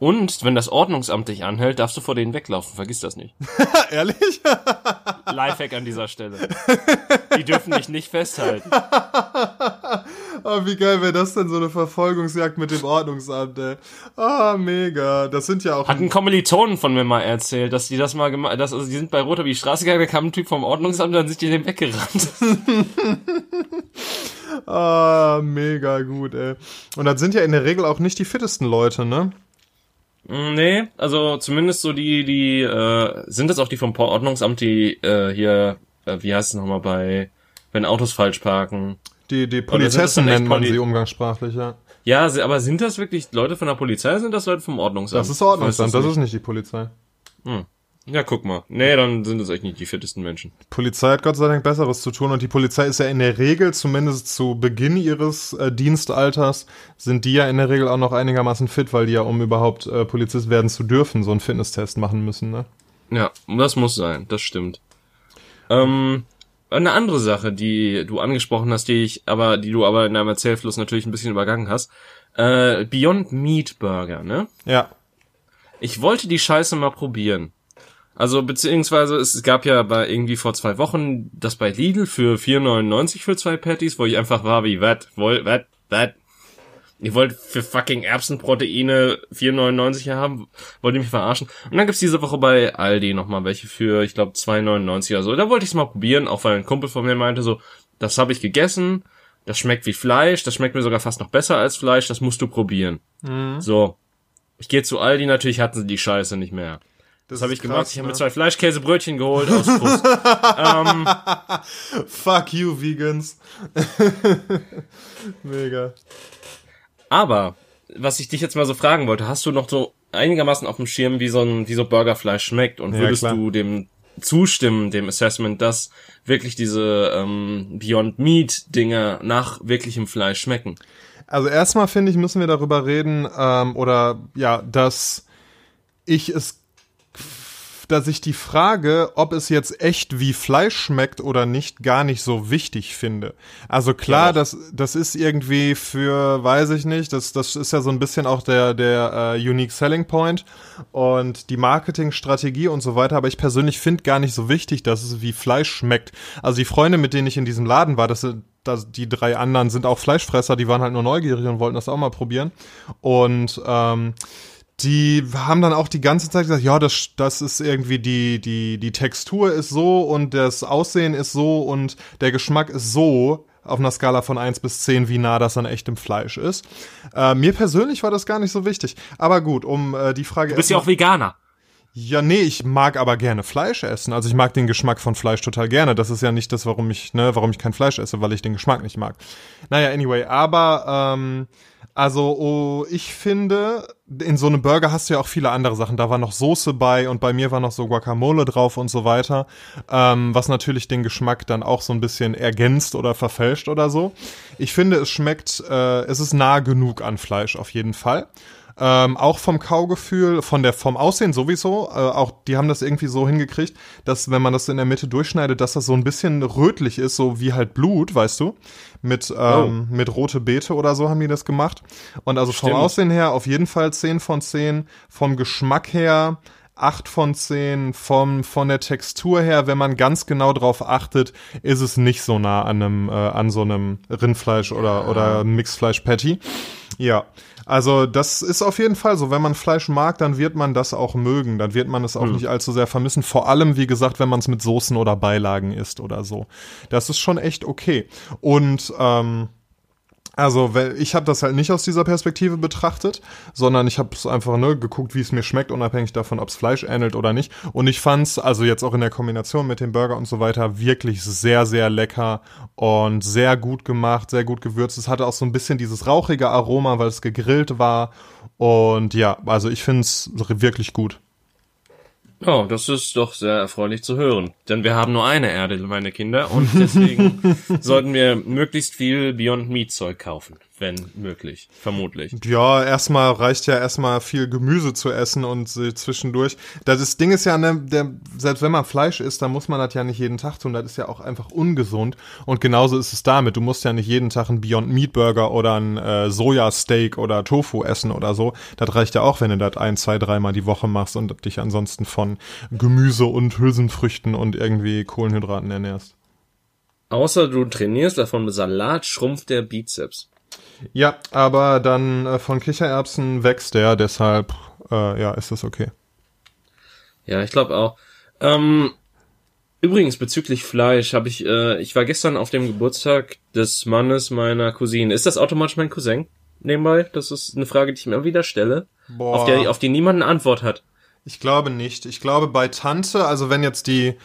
Speaker 1: Und wenn das Ordnungsamt dich anhält, darfst du vor denen weglaufen. Vergiss das nicht.
Speaker 2: Ehrlich?
Speaker 1: Lifehack an dieser Stelle. Die dürfen dich nicht festhalten.
Speaker 2: oh, wie geil wäre das denn, so eine Verfolgungsjagd mit dem Ordnungsamt, ey. Ah, oh, mega. Das sind ja auch...
Speaker 1: Hat ein Kommilitonen von mir mal erzählt, dass die das mal gemacht dass, also die sind bei Rot über die Straße gegangen, da kam ein Typ vom Ordnungsamt, dann sind die dem weggerannt.
Speaker 2: ah, mega gut, ey. Und das sind ja in der Regel auch nicht die fittesten Leute, ne?
Speaker 1: Mm, nee, also zumindest so die, die, äh, sind das auch die vom Ordnungsamt, die äh, hier, äh, wie heißt es nochmal bei, wenn Autos falsch parken?
Speaker 2: Die, die Polizessen nennt man sie umgangssprachlich, ja.
Speaker 1: Ja, aber sind das wirklich Leute von der Polizei, sind das Leute vom Ordnungsamt?
Speaker 2: Das ist Ordnungsamt, das, das ist nicht die Polizei.
Speaker 1: Hm. Ja, guck mal. Nee, dann sind es echt nicht die fittesten Menschen.
Speaker 2: Polizei hat Gott sei Dank Besseres zu tun und die Polizei ist ja in der Regel, zumindest zu Beginn ihres äh, Dienstalters, sind die ja in der Regel auch noch einigermaßen fit, weil die ja, um überhaupt äh, Polizist werden zu dürfen, so einen Fitnesstest machen müssen, ne?
Speaker 1: Ja, das muss sein, das stimmt. Ähm, eine andere Sache, die du angesprochen hast, die ich aber, die du aber in deinem Erzählfluss natürlich ein bisschen übergangen hast. Äh, Beyond Meat Burger, ne?
Speaker 2: Ja.
Speaker 1: Ich wollte die Scheiße mal probieren. Also beziehungsweise es gab ja bei irgendwie vor zwei Wochen das bei Lidl für 4,99 für zwei Patties, wo ich einfach war wie, wat, woll, wat, wat. Ihr wollt für fucking Erbsenproteine 4,99 haben? Wollt ihr mich verarschen? Und dann gibt's diese Woche bei Aldi nochmal welche für, ich glaube, 2,99 oder so. Da wollte ich's mal probieren, auch weil ein Kumpel von mir meinte so, das habe ich gegessen, das schmeckt wie Fleisch, das schmeckt mir sogar fast noch besser als Fleisch, das musst du probieren. Mhm. So. Ich gehe zu Aldi, natürlich hatten sie die Scheiße nicht mehr. Das, habe ich krass, gemacht. Ich habe ne? mir zwei Fleischkäsebrötchen geholt aus Frust. ähm,
Speaker 2: Fuck you, Vegans. Mega.
Speaker 1: Aber, was ich dich jetzt mal so fragen wollte, hast du noch so einigermaßen auf dem Schirm, wie so ein, wie so Burgerfleisch schmeckt? Und würdest ja, du dem zustimmen, dem Assessment, dass wirklich diese ähm, Beyond Meat Dinger nach wirklichem Fleisch schmecken?
Speaker 2: Also erstmal finde ich, müssen wir darüber reden, ähm, oder ja, dass ich es dass ich die Frage, ob es jetzt echt wie Fleisch schmeckt oder nicht, gar nicht so wichtig finde. Also klar, ja. das, das ist irgendwie für, weiß ich nicht, das, das ist ja so ein bisschen auch der, der uh, Unique Selling Point und die Marketingstrategie und so weiter, aber ich persönlich finde gar nicht so wichtig, dass es wie Fleisch schmeckt. Also die Freunde, mit denen ich in diesem Laden war, das sind das, die drei anderen sind auch Fleischfresser, die waren halt nur neugierig und wollten das auch mal probieren. Und ähm, die haben dann auch die ganze Zeit gesagt, ja, das, das ist irgendwie die, die, die Textur ist so und das Aussehen ist so und der Geschmack ist so auf einer Skala von eins bis zehn, wie nah das an echtem Fleisch ist. Äh, mir persönlich war das gar nicht so wichtig. Aber gut, um äh, die Frage.
Speaker 1: Du bist ja auch Veganer.
Speaker 2: Ja, nee, ich mag aber gerne Fleisch essen. Also ich mag den Geschmack von Fleisch total gerne. Das ist ja nicht das, warum ich, ne, warum ich kein Fleisch esse, weil ich den Geschmack nicht mag. Naja, anyway, aber ähm, also, oh, ich finde, in so einem Burger hast du ja auch viele andere Sachen. Da war noch Soße bei und bei mir war noch so Guacamole drauf und so weiter. Ähm, was natürlich den Geschmack dann auch so ein bisschen ergänzt oder verfälscht oder so. Ich finde, es schmeckt, äh, es ist nah genug an Fleisch auf jeden Fall. Ähm, auch vom Kaugefühl, von der, vom Aussehen sowieso. Äh, auch die haben das irgendwie so hingekriegt, dass wenn man das in der Mitte durchschneidet, dass das so ein bisschen rötlich ist, so wie halt Blut, weißt du? Mit, ähm, oh. mit rote Beete oder so haben die das gemacht. Und also Stimmt. vom Aussehen her auf jeden Fall 10 von 10. Vom Geschmack her 8 von 10. Vom, von der Textur her, wenn man ganz genau drauf achtet, ist es nicht so nah an einem, äh, an so einem Rindfleisch oder, oder Mixfleisch-Patty. Ja, also das ist auf jeden Fall so. Wenn man Fleisch mag, dann wird man das auch mögen. Dann wird man es auch hm. nicht allzu sehr vermissen. Vor allem, wie gesagt, wenn man es mit Soßen oder Beilagen isst oder so. Das ist schon echt okay. Und ähm, also, ich habe das halt nicht aus dieser Perspektive betrachtet, sondern ich habe es einfach ne, geguckt, wie es mir schmeckt, unabhängig davon, ob es Fleisch ähnelt oder nicht. Und ich fand's also jetzt auch in der Kombination mit dem Burger und so weiter wirklich sehr, sehr lecker und sehr gut gemacht, sehr gut gewürzt. Es hatte auch so ein bisschen dieses rauchige Aroma, weil es gegrillt war. Und ja, also ich find's wirklich gut.
Speaker 1: Oh, das ist doch sehr erfreulich zu hören. Denn wir haben nur eine Erde, meine Kinder, und deswegen sollten wir möglichst viel Beyond Meat Zeug kaufen wenn möglich, vermutlich.
Speaker 2: Ja, erstmal reicht ja erstmal viel Gemüse zu essen und zwischendurch. Das Ding ist ja, ne, der, selbst wenn man Fleisch isst, dann muss man das ja nicht jeden Tag tun. Das ist ja auch einfach ungesund. Und genauso ist es damit. Du musst ja nicht jeden Tag einen Beyond Meat Burger oder ein äh, Sojasteak oder Tofu essen oder so. Das reicht ja auch, wenn du das ein, zwei, dreimal die Woche machst und dich ansonsten von Gemüse und Hülsenfrüchten und irgendwie Kohlenhydraten ernährst.
Speaker 1: Außer du trainierst davon mit Salat, schrumpft der Bizeps.
Speaker 2: Ja, aber dann äh, von Kichererbsen wächst der, deshalb äh, ja, ist das okay.
Speaker 1: Ja, ich glaube auch. Ähm, übrigens bezüglich Fleisch habe ich, äh, ich war gestern auf dem Geburtstag des Mannes meiner Cousine. Ist das automatisch mein Cousin? Nebenbei, das ist eine Frage, die ich mir immer wieder stelle, Boah. auf der, auf die niemand eine Antwort hat.
Speaker 2: Ich glaube nicht. Ich glaube bei Tante, also wenn jetzt die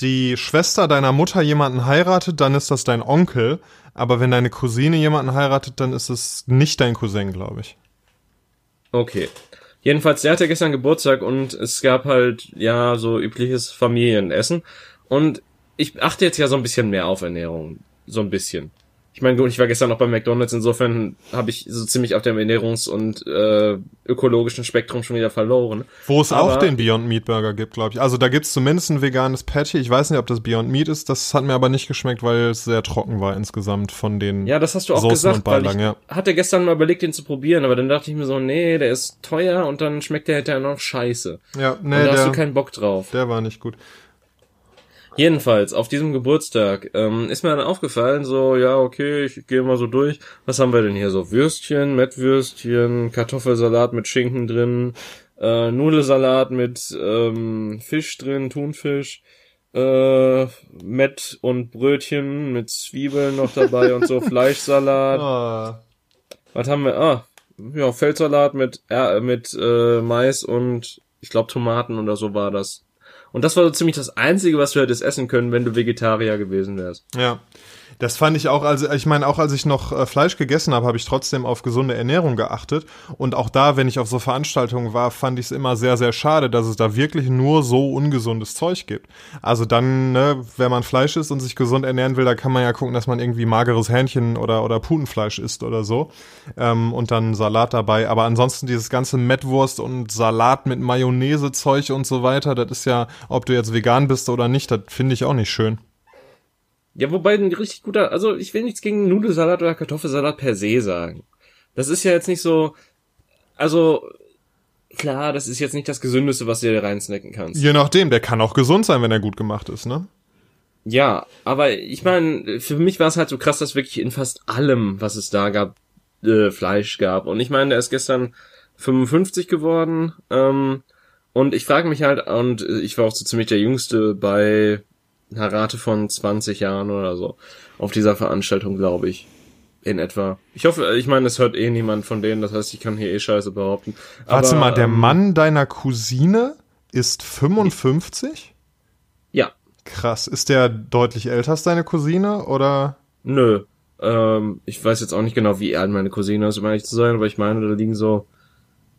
Speaker 2: die Schwester deiner Mutter jemanden heiratet, dann ist das dein Onkel. Aber wenn deine Cousine jemanden heiratet, dann ist es nicht dein Cousin, glaube ich.
Speaker 1: Okay. Jedenfalls, der hatte gestern Geburtstag und es gab halt, ja, so übliches Familienessen. Und ich achte jetzt ja so ein bisschen mehr auf Ernährung. So ein bisschen. Ich meine, gut, ich war gestern noch bei McDonalds, insofern habe ich so ziemlich auf dem Ernährungs- und äh, ökologischen Spektrum schon wieder verloren.
Speaker 2: Wo es aber, auch den Beyond Meat Burger gibt, glaube ich. Also da gibt's zumindest ein veganes Patty. Ich weiß nicht, ob das Beyond Meat ist. Das hat mir aber nicht geschmeckt, weil es sehr trocken war insgesamt von den
Speaker 1: Ja, das hast du auch Soßen gesagt, weil ich ja. hatte gestern mal überlegt, den zu probieren, aber dann dachte ich mir so, nee, der ist teuer und dann schmeckt der halt noch scheiße.
Speaker 2: Ja, nee,
Speaker 1: und
Speaker 2: da
Speaker 1: hast du keinen Bock drauf.
Speaker 2: Der war nicht gut.
Speaker 1: Jedenfalls, auf diesem Geburtstag ähm, ist mir dann aufgefallen, so, ja, okay, ich gehe mal so durch. Was haben wir denn hier? So Würstchen, Mettwürstchen, Kartoffelsalat mit Schinken drin, äh, Nudelsalat mit ähm, Fisch drin, Thunfisch, äh, Mett und Brötchen mit Zwiebeln noch dabei und so, Fleischsalat. Oh. Was haben wir? Ah, ja, Feldsalat mit, äh, mit äh, Mais und ich glaube Tomaten oder so war das. Und das war so ziemlich das Einzige, was du hättest essen können, wenn du Vegetarier gewesen wärst.
Speaker 2: Ja. Das fand ich auch, also ich meine, auch als ich noch äh, Fleisch gegessen habe, habe ich trotzdem auf gesunde Ernährung geachtet. Und auch da, wenn ich auf so Veranstaltungen war, fand ich es immer sehr, sehr schade, dass es da wirklich nur so ungesundes Zeug gibt. Also dann, ne, wenn man Fleisch isst und sich gesund ernähren will, da kann man ja gucken, dass man irgendwie mageres Hähnchen oder, oder Putenfleisch isst oder so. Ähm, und dann Salat dabei. Aber ansonsten dieses ganze Mettwurst und Salat mit Mayonnaise-Zeug und so weiter, das ist ja, ob du jetzt vegan bist oder nicht, das finde ich auch nicht schön.
Speaker 1: Ja, wobei ein richtig guter, also ich will nichts gegen Nudelsalat oder Kartoffelsalat per se sagen. Das ist ja jetzt nicht so, also klar, das ist jetzt nicht das Gesündeste, was du dir reinsnacken kannst.
Speaker 2: Je nachdem, der kann auch gesund sein, wenn er gut gemacht ist, ne?
Speaker 1: Ja, aber ich meine, für mich war es halt so krass, dass wirklich in fast allem, was es da gab, äh, Fleisch gab. Und ich meine, der ist gestern 55 geworden. Ähm, und ich frage mich halt, und ich war auch so ziemlich der Jüngste bei einer Rate von 20 Jahren oder so auf dieser Veranstaltung, glaube ich. In etwa. Ich hoffe, ich meine, es hört eh niemand von denen, das heißt, ich kann hier eh Scheiße behaupten.
Speaker 2: Warte mal, der ähm, Mann deiner Cousine ist 55?
Speaker 1: Ja.
Speaker 2: Krass. Ist der deutlich älter als deine Cousine oder?
Speaker 1: Nö. Ähm, ich weiß jetzt auch nicht genau, wie alt meine Cousine ist, um ehrlich zu sein, aber ich meine, da liegen so.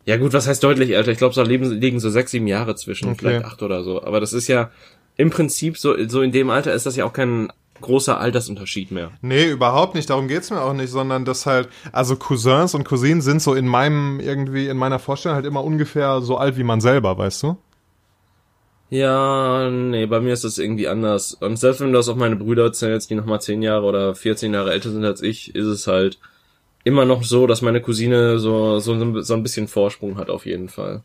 Speaker 1: Ja gut, was heißt deutlich älter? Ich glaube, da liegen, liegen so sechs, sieben Jahre zwischen, okay. vielleicht acht oder so. Aber das ist ja, im Prinzip so, so in dem Alter ist das ja auch kein großer Altersunterschied mehr.
Speaker 2: Nee, überhaupt nicht. Darum geht's mir auch nicht, sondern dass halt, also Cousins und Cousinen sind so in meinem, irgendwie, in meiner Vorstellung halt immer ungefähr so alt wie man selber, weißt du?
Speaker 1: Ja, nee, bei mir ist das irgendwie anders. Und selbst wenn du das auf meine Brüder zählst, die nochmal 10 Jahre oder 14 Jahre älter sind als ich, ist es halt immer noch so, dass meine Cousine so, so, so ein bisschen Vorsprung hat auf jeden Fall.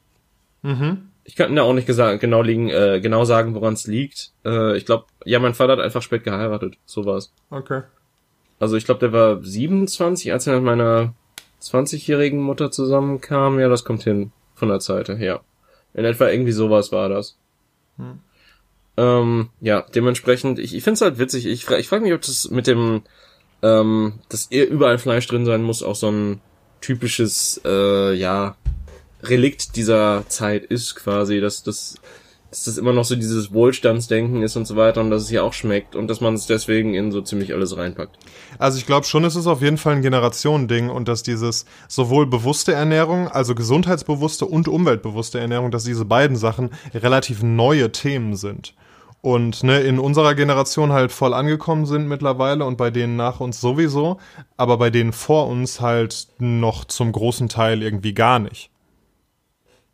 Speaker 1: Mhm. Ich kann da auch nicht genau liegen, äh, genau sagen, woran es liegt. Äh, ich glaube, ja, mein Vater hat einfach spät geheiratet. So war's.
Speaker 2: Okay.
Speaker 1: Also ich glaube, der war 27, als er mit meiner 20-jährigen Mutter zusammenkam. Ja, das kommt hin von der Zeit her. In etwa irgendwie sowas war das. Hm. Ähm, ja, dementsprechend, ich, ich finde es halt witzig. Ich, fra ich frage mich, ob das mit dem, ähm, dass überall Fleisch drin sein muss, auch so ein typisches, äh, ja, Relikt dieser Zeit ist quasi, dass das dass das immer noch so dieses Wohlstandsdenken ist und so weiter und dass es hier auch schmeckt und dass man es deswegen in so ziemlich alles reinpackt.
Speaker 2: Also ich glaube schon, es ist auf jeden Fall ein Generationending und dass dieses sowohl bewusste Ernährung, also gesundheitsbewusste und umweltbewusste Ernährung, dass diese beiden Sachen relativ neue Themen sind. Und ne, in unserer Generation halt voll angekommen sind mittlerweile und bei denen nach uns sowieso, aber bei denen vor uns halt noch zum großen Teil irgendwie gar nicht.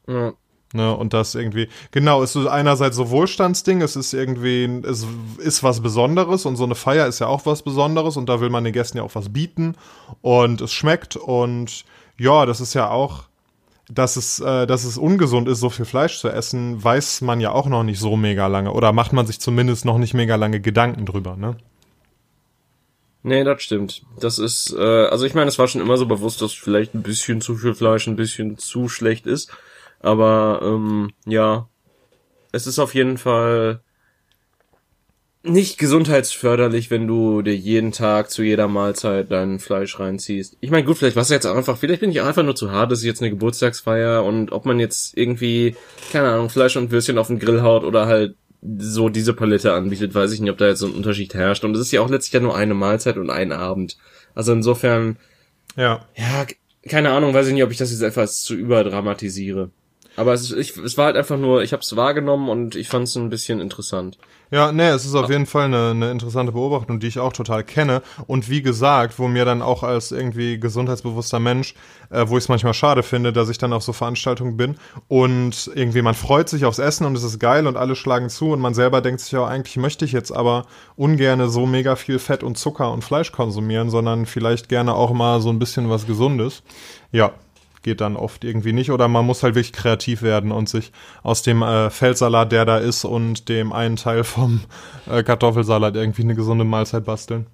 Speaker 2: Ja. Ne, und das irgendwie, genau, es ist einerseits so Wohlstandsding, es ist irgendwie, es ist was Besonderes und so eine Feier ist ja auch was Besonderes und da will man den Gästen ja auch was bieten und es schmeckt und ja, das ist ja auch, dass es, äh, dass es ungesund ist, so viel Fleisch zu essen, weiß man ja auch noch nicht so mega lange oder macht man sich zumindest noch nicht mega lange Gedanken drüber, ne?
Speaker 1: Nee, das stimmt. Das ist, äh, also ich meine, es war schon immer so bewusst, dass vielleicht ein bisschen zu viel Fleisch ein bisschen zu schlecht ist. Aber ähm, ja, es ist auf jeden Fall nicht gesundheitsförderlich, wenn du dir jeden Tag zu jeder Mahlzeit dein Fleisch reinziehst. Ich meine, gut, vielleicht war es jetzt einfach, vielleicht bin ich einfach nur zu hart, das ist jetzt eine Geburtstagsfeier und ob man jetzt irgendwie, keine Ahnung, Fleisch und Würstchen auf den Grill haut oder halt so diese Palette anbietet, weiß ich nicht, ob da jetzt so ein Unterschied herrscht. Und es ist ja auch letztlich ja nur eine Mahlzeit und ein Abend. Also insofern,
Speaker 2: ja,
Speaker 1: ja, keine Ahnung, weiß ich nicht, ob ich das jetzt etwas zu überdramatisiere. Aber es, ich, es war halt einfach nur, ich habe es wahrgenommen und ich fand es ein bisschen interessant.
Speaker 2: Ja, nee, es ist auf jeden Fall eine, eine interessante Beobachtung, die ich auch total kenne. Und wie gesagt, wo mir dann auch als irgendwie gesundheitsbewusster Mensch, äh, wo ich es manchmal schade finde, dass ich dann auf so Veranstaltungen bin und irgendwie man freut sich aufs Essen und es ist geil und alle schlagen zu und man selber denkt sich ja, eigentlich möchte ich jetzt aber ungerne so mega viel Fett und Zucker und Fleisch konsumieren, sondern vielleicht gerne auch mal so ein bisschen was Gesundes. Ja, geht dann oft irgendwie nicht. Oder man muss halt wirklich kreativ werden und sich aus dem äh, Feldsalat, der da ist, und dem einen Teil vom äh, Kartoffelsalat irgendwie eine gesunde Mahlzeit basteln.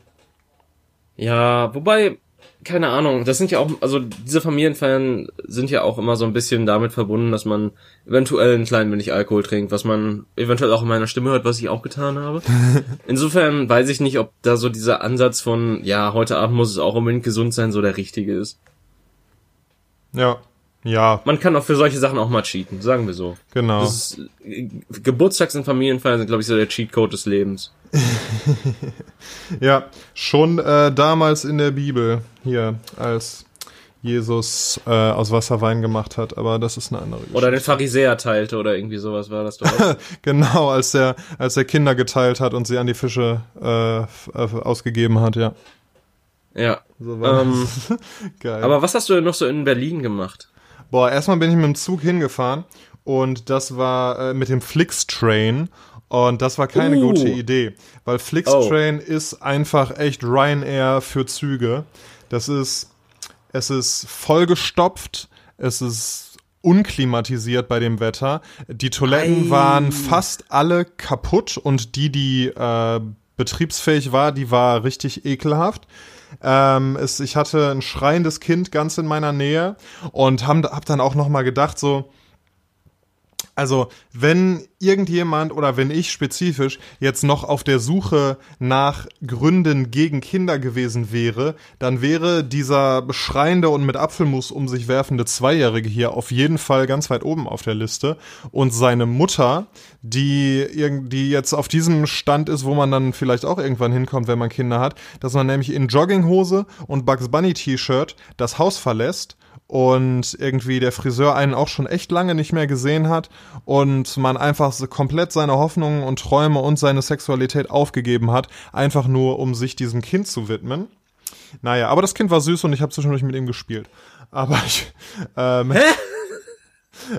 Speaker 1: Ja, wobei, keine Ahnung, das sind ja auch, also diese Familienfeiern sind ja auch immer so ein bisschen damit verbunden, dass man eventuell ein klein wenig Alkohol trinkt, was man eventuell auch in meiner Stimme hört, was ich auch getan habe. Insofern weiß ich nicht, ob da so dieser Ansatz von, ja, heute Abend muss es auch unbedingt gesund sein, so der richtige ist.
Speaker 2: Ja. Ja.
Speaker 1: Man kann auch für solche Sachen auch mal cheaten, sagen wir so.
Speaker 2: Genau.
Speaker 1: Ist, Geburtstags- und Familienfeiern sind, glaube ich, so der Cheatcode des Lebens.
Speaker 2: ja, schon äh, damals in der Bibel hier, als Jesus äh, aus Wasser Wein gemacht hat, aber das ist eine andere
Speaker 1: Geschichte. Oder den Pharisäer teilte oder irgendwie sowas war das doch.
Speaker 2: genau, als der, als der Kinder geteilt hat und sie an die Fische äh, ausgegeben hat, ja.
Speaker 1: Ja. So ähm, Geil. Aber was hast du denn noch so in Berlin gemacht?
Speaker 2: Boah, erstmal bin ich mit dem Zug hingefahren und das war äh, mit dem Flixtrain und das war keine uh. gute Idee, weil Flixtrain oh. ist einfach echt Ryanair für Züge. Das ist, es ist vollgestopft, es ist unklimatisiert bei dem Wetter. Die Toiletten Ei. waren fast alle kaputt und die, die äh, betriebsfähig war, die war richtig ekelhaft. Ähm, es, ich hatte ein schreiendes Kind ganz in meiner Nähe und hab, hab dann auch noch mal gedacht so, also, wenn irgendjemand oder wenn ich spezifisch jetzt noch auf der Suche nach Gründen gegen Kinder gewesen wäre, dann wäre dieser schreiende und mit Apfelmus um sich werfende Zweijährige hier auf jeden Fall ganz weit oben auf der Liste. Und seine Mutter, die, die jetzt auf diesem Stand ist, wo man dann vielleicht auch irgendwann hinkommt, wenn man Kinder hat, dass man nämlich in Jogginghose und Bugs Bunny T-Shirt das Haus verlässt und irgendwie der Friseur einen auch schon echt lange nicht mehr gesehen hat und man einfach so komplett seine Hoffnungen und Träume und seine Sexualität aufgegeben hat, einfach nur um sich diesem Kind zu widmen. Naja, aber das Kind war süß und ich habe zwischendurch mit ihm gespielt. Aber ich, ähm, Hä?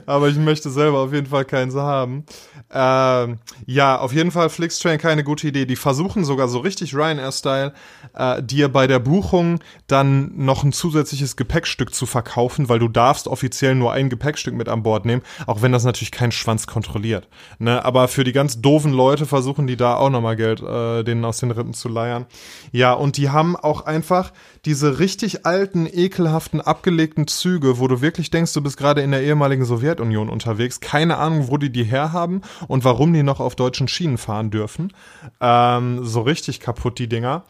Speaker 2: aber ich möchte selber auf jeden Fall keins haben. Ähm, ja, auf jeden Fall Flixtrain keine gute Idee. Die versuchen sogar so richtig Ryanair-Style, äh, dir bei der Buchung dann noch ein zusätzliches Gepäckstück zu verkaufen, weil du darfst offiziell nur ein Gepäckstück mit an Bord nehmen, auch wenn das natürlich kein Schwanz kontrolliert. Ne? Aber für die ganz doofen Leute versuchen die da auch nochmal Geld äh, denen aus den Rippen zu leiern. Ja, und die haben auch einfach diese richtig alten, ekelhaften, abgelegten Züge, wo du wirklich denkst, du bist gerade in der ehemaligen Sowjetunion unterwegs. Keine Ahnung, wo die die herhaben und warum die noch auf deutschen Schienen fahren dürfen. Ähm, so richtig kaputt, die Dinger.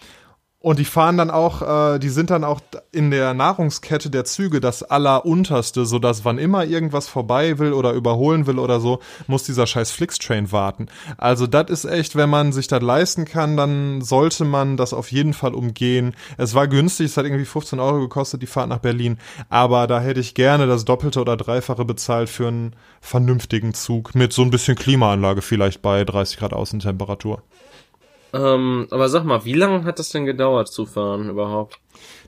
Speaker 2: Und die fahren dann auch, äh, die sind dann auch in der Nahrungskette der Züge das allerunterste, so dass wann immer irgendwas vorbei will oder überholen will oder so, muss dieser scheiß Flixtrain warten. Also das ist echt, wenn man sich das leisten kann, dann sollte man das auf jeden Fall umgehen. Es war günstig, es hat irgendwie 15 Euro gekostet, die Fahrt nach Berlin, aber da hätte ich gerne das Doppelte oder Dreifache bezahlt für einen vernünftigen Zug mit so ein bisschen Klimaanlage vielleicht bei 30 Grad Außentemperatur.
Speaker 1: Ähm, aber sag mal, wie lange hat das denn gedauert zu fahren überhaupt?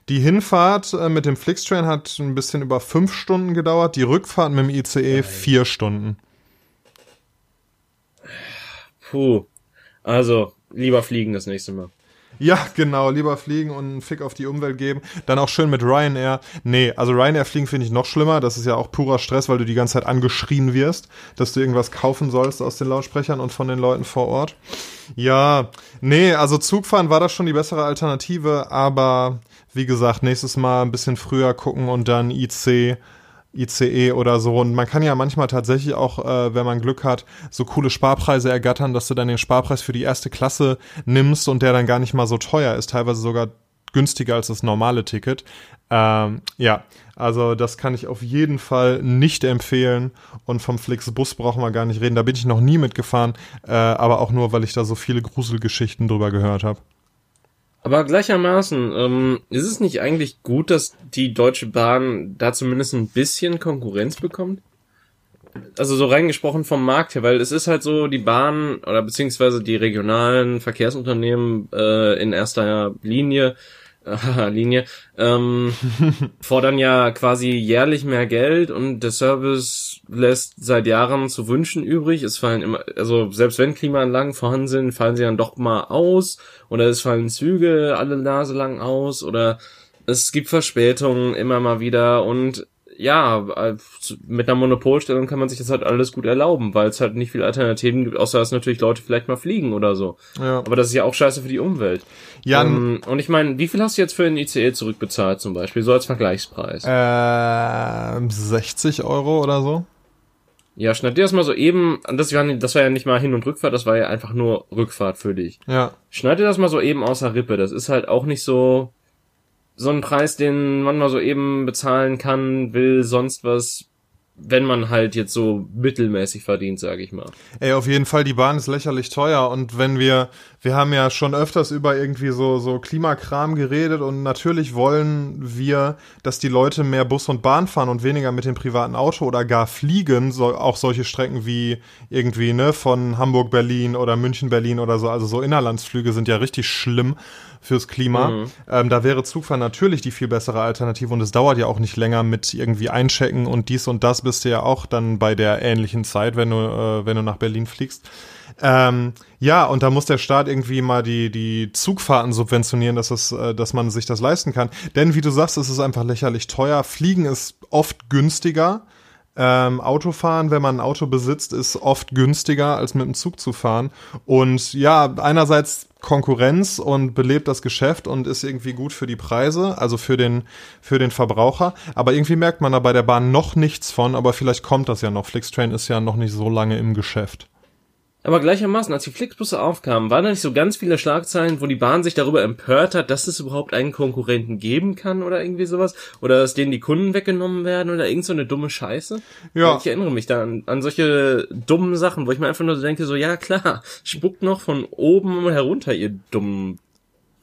Speaker 2: Die Hinfahrt äh, mit dem Flixtrain hat ein bisschen über fünf Stunden gedauert, die Rückfahrt mit dem ICE Nein. vier Stunden.
Speaker 1: Puh. Also, lieber fliegen das nächste Mal.
Speaker 2: Ja, genau, lieber fliegen und einen Fick auf die Umwelt geben. Dann auch schön mit Ryanair. Nee, also Ryanair fliegen finde ich noch schlimmer. Das ist ja auch purer Stress, weil du die ganze Zeit angeschrien wirst, dass du irgendwas kaufen sollst aus den Lautsprechern und von den Leuten vor Ort. Ja, nee, also Zugfahren war das schon die bessere Alternative, aber wie gesagt, nächstes Mal ein bisschen früher gucken und dann IC ICE oder so. Und man kann ja manchmal tatsächlich auch, äh, wenn man Glück hat, so coole Sparpreise ergattern, dass du dann den Sparpreis für die erste Klasse nimmst und der dann gar nicht mal so teuer ist, teilweise sogar günstiger als das normale Ticket. Ähm, ja, also das kann ich auf jeden Fall nicht empfehlen. Und vom Flixbus brauchen wir gar nicht reden. Da bin ich noch nie mitgefahren, äh, aber auch nur, weil ich da so viele Gruselgeschichten drüber gehört habe.
Speaker 1: Aber gleichermaßen, ähm, ist es nicht eigentlich gut, dass die Deutsche Bahn da zumindest ein bisschen Konkurrenz bekommt? Also so reingesprochen vom Markt her, weil es ist halt so, die Bahn oder beziehungsweise die regionalen Verkehrsunternehmen äh, in erster Linie Linie, ähm, fordern ja quasi jährlich mehr Geld und der Service lässt seit Jahren zu wünschen übrig. Es fallen immer, also selbst wenn Klimaanlagen vorhanden sind, fallen sie dann doch mal aus oder es fallen Züge alle Nase lang aus oder es gibt Verspätungen immer mal wieder und ja, äh, mit einer Monopolstellung kann man sich das halt alles gut erlauben, weil es halt nicht viele Alternativen gibt, außer dass natürlich Leute vielleicht mal fliegen oder so. Ja. Aber das ist ja auch scheiße für die Umwelt. Ja. Ähm, und ich meine, wie viel hast du jetzt für den ICE zurückbezahlt zum Beispiel, so als Vergleichspreis?
Speaker 2: Äh, 60 Euro oder so.
Speaker 1: Ja, schneid dir das mal so eben, das war, das war ja nicht mal Hin- und Rückfahrt, das war ja einfach nur Rückfahrt für dich.
Speaker 2: Ja.
Speaker 1: Schneid dir das mal so eben außer Rippe, das ist halt auch nicht so, so ein Preis, den man mal so eben bezahlen kann, will, sonst was, wenn man halt jetzt so mittelmäßig verdient, sage ich mal.
Speaker 2: Ey, auf jeden Fall, die Bahn ist lächerlich teuer. Und wenn wir, wir haben ja schon öfters über irgendwie so, so Klimakram geredet. Und natürlich wollen wir, dass die Leute mehr Bus und Bahn fahren und weniger mit dem privaten Auto oder gar fliegen, so, auch solche Strecken wie irgendwie, ne, von Hamburg, Berlin oder München, Berlin oder so, also so Innerlandsflüge sind ja richtig schlimm fürs Klima. Mhm. Ähm, da wäre Zugfahren natürlich die viel bessere Alternative und es dauert ja auch nicht länger mit irgendwie einchecken und dies und das bist du ja auch dann bei der ähnlichen Zeit, wenn du, äh, wenn du nach Berlin fliegst. Ähm, ja, und da muss der Staat irgendwie mal die, die Zugfahrten subventionieren, dass, es, äh, dass man sich das leisten kann. Denn wie du sagst, es ist einfach lächerlich teuer. Fliegen ist oft günstiger. Ähm, Autofahren, wenn man ein Auto besitzt, ist oft günstiger, als mit dem Zug zu fahren. Und ja, einerseits Konkurrenz und belebt das Geschäft und ist irgendwie gut für die Preise, also für den, für den Verbraucher. Aber irgendwie merkt man da bei der Bahn noch nichts von, aber vielleicht kommt das ja noch. Flixtrain ist ja noch nicht so lange im Geschäft.
Speaker 1: Aber gleichermaßen, als die Flixbusse aufkamen, waren da nicht so ganz viele Schlagzeilen, wo die Bahn sich darüber empört hat, dass es überhaupt einen Konkurrenten geben kann oder irgendwie sowas? Oder dass denen die Kunden weggenommen werden oder irgend so eine dumme Scheiße? Ja. Ich erinnere mich da an, an solche dummen Sachen, wo ich mir einfach nur so denke, so, ja klar, spuckt noch von oben herunter, ihr dummen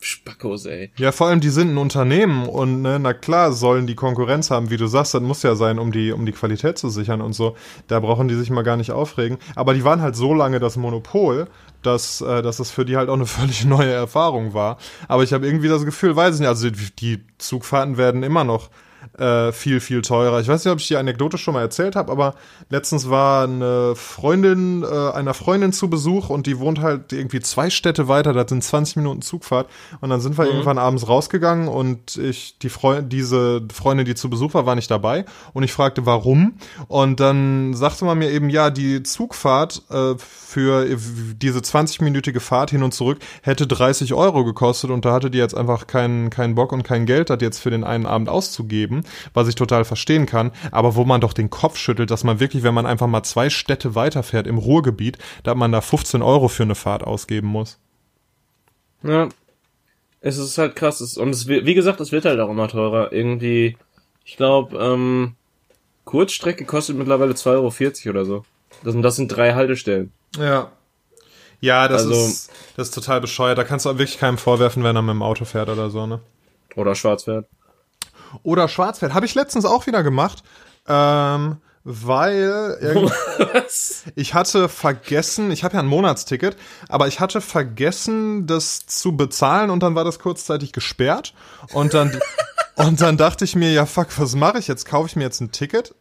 Speaker 1: Spackos, ey.
Speaker 2: Ja, vor allem, die sind ein Unternehmen und ne, na klar sollen die Konkurrenz haben, wie du sagst, das muss ja sein, um die, um die Qualität zu sichern und so. Da brauchen die sich mal gar nicht aufregen. Aber die waren halt so lange das Monopol, dass, äh, dass es für die halt auch eine völlig neue Erfahrung war. Aber ich habe irgendwie das Gefühl, weiß ich nicht, also die, die Zugfahrten werden immer noch äh, viel, viel teurer. Ich weiß nicht, ob ich die Anekdote schon mal erzählt habe, aber letztens war eine Freundin äh, einer Freundin zu Besuch und die wohnt halt irgendwie zwei Städte weiter, das sind 20 Minuten Zugfahrt. Und dann sind wir mhm. irgendwann abends rausgegangen und ich, die Freundin, diese Freundin, die zu Besuch war, war nicht dabei. Und ich fragte, warum. Und dann sagte man mir eben, ja, die Zugfahrt äh, für diese 20-minütige Fahrt hin und zurück hätte 30 Euro gekostet und da hatte die jetzt einfach keinen keinen Bock und kein Geld, das jetzt für den einen Abend auszugeben was ich total verstehen kann, aber wo man doch den Kopf schüttelt, dass man wirklich, wenn man einfach mal zwei Städte weiterfährt im Ruhrgebiet, dass man da 15 Euro für eine Fahrt ausgeben muss.
Speaker 1: Ja, es ist halt krass. Und es, wie gesagt, es wird halt auch immer teurer. Irgendwie, ich glaube, ähm, Kurzstrecke kostet mittlerweile 2,40 Euro oder so. Das, das sind drei Haltestellen.
Speaker 2: Ja. Ja, das also, ist, das ist total bescheuert. Da kannst du auch wirklich keinem vorwerfen, wenn er mit dem Auto fährt oder so, ne?
Speaker 1: Oder schwarz fährt
Speaker 2: oder Schwarzfeld. Habe ich letztens auch wieder gemacht. Ähm, weil ich hatte vergessen, ich habe ja ein Monatsticket, aber ich hatte vergessen, das zu bezahlen und dann war das kurzzeitig gesperrt und dann und dann dachte ich mir, ja fuck, was mache ich jetzt? Kaufe ich mir jetzt ein Ticket?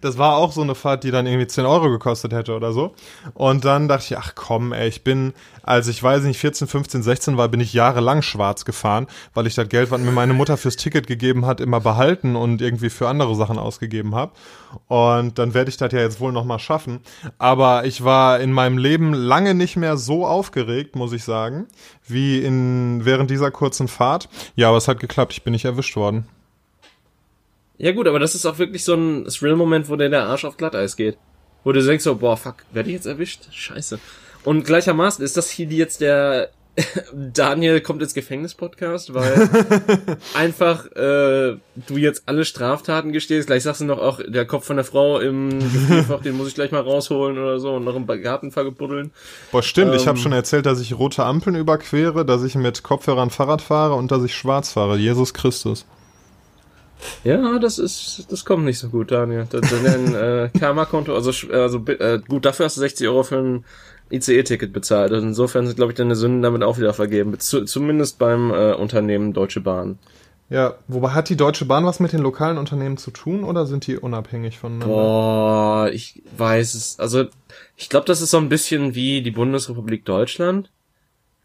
Speaker 2: Das war auch so eine Fahrt, die dann irgendwie 10 Euro gekostet hätte oder so. Und dann dachte ich, ach komm, ey, ich bin, als ich weiß nicht, 14, 15, 16 war, bin ich jahrelang schwarz gefahren, weil ich das Geld, was mir meine Mutter fürs Ticket gegeben hat, immer behalten und irgendwie für andere Sachen ausgegeben habe. Und dann werde ich das ja jetzt wohl nochmal schaffen. Aber ich war in meinem Leben lange nicht mehr so aufgeregt, muss ich sagen, wie in, während dieser kurzen Fahrt. Ja, aber es hat geklappt, ich bin nicht erwischt worden.
Speaker 1: Ja gut, aber das ist auch wirklich so ein Thrill-Moment, wo der der Arsch auf Glatteis geht. Wo du denkst so, boah, fuck, werde ich jetzt erwischt? Scheiße. Und gleichermaßen ist das hier jetzt der Daniel kommt ins Gefängnis-Podcast, weil einfach äh, du jetzt alle Straftaten gestehst. Gleich sagst du noch auch, der Kopf von der Frau im Gefrierfach, den muss ich gleich mal rausholen oder so und noch im Garten vergebuddeln.
Speaker 2: Boah, stimmt. Ähm, ich habe schon erzählt, dass ich rote Ampeln überquere, dass ich mit Kopfhörern Fahrrad fahre und dass ich schwarz fahre. Jesus Christus.
Speaker 1: Ja, das ist, das kommt nicht so gut, Daniel. Das, das ein äh, Karma-Konto, also, also äh, gut, dafür hast du 60 Euro für ein ICE-Ticket bezahlt. Also insofern sind, glaube ich, deine Sünden damit auch wieder vergeben. Zu, zumindest beim äh, Unternehmen Deutsche Bahn.
Speaker 2: Ja, wobei hat die Deutsche Bahn was mit den lokalen Unternehmen zu tun oder sind die unabhängig voneinander?
Speaker 1: Boah, ich weiß es. Also ich glaube, das ist so ein bisschen wie die Bundesrepublik Deutschland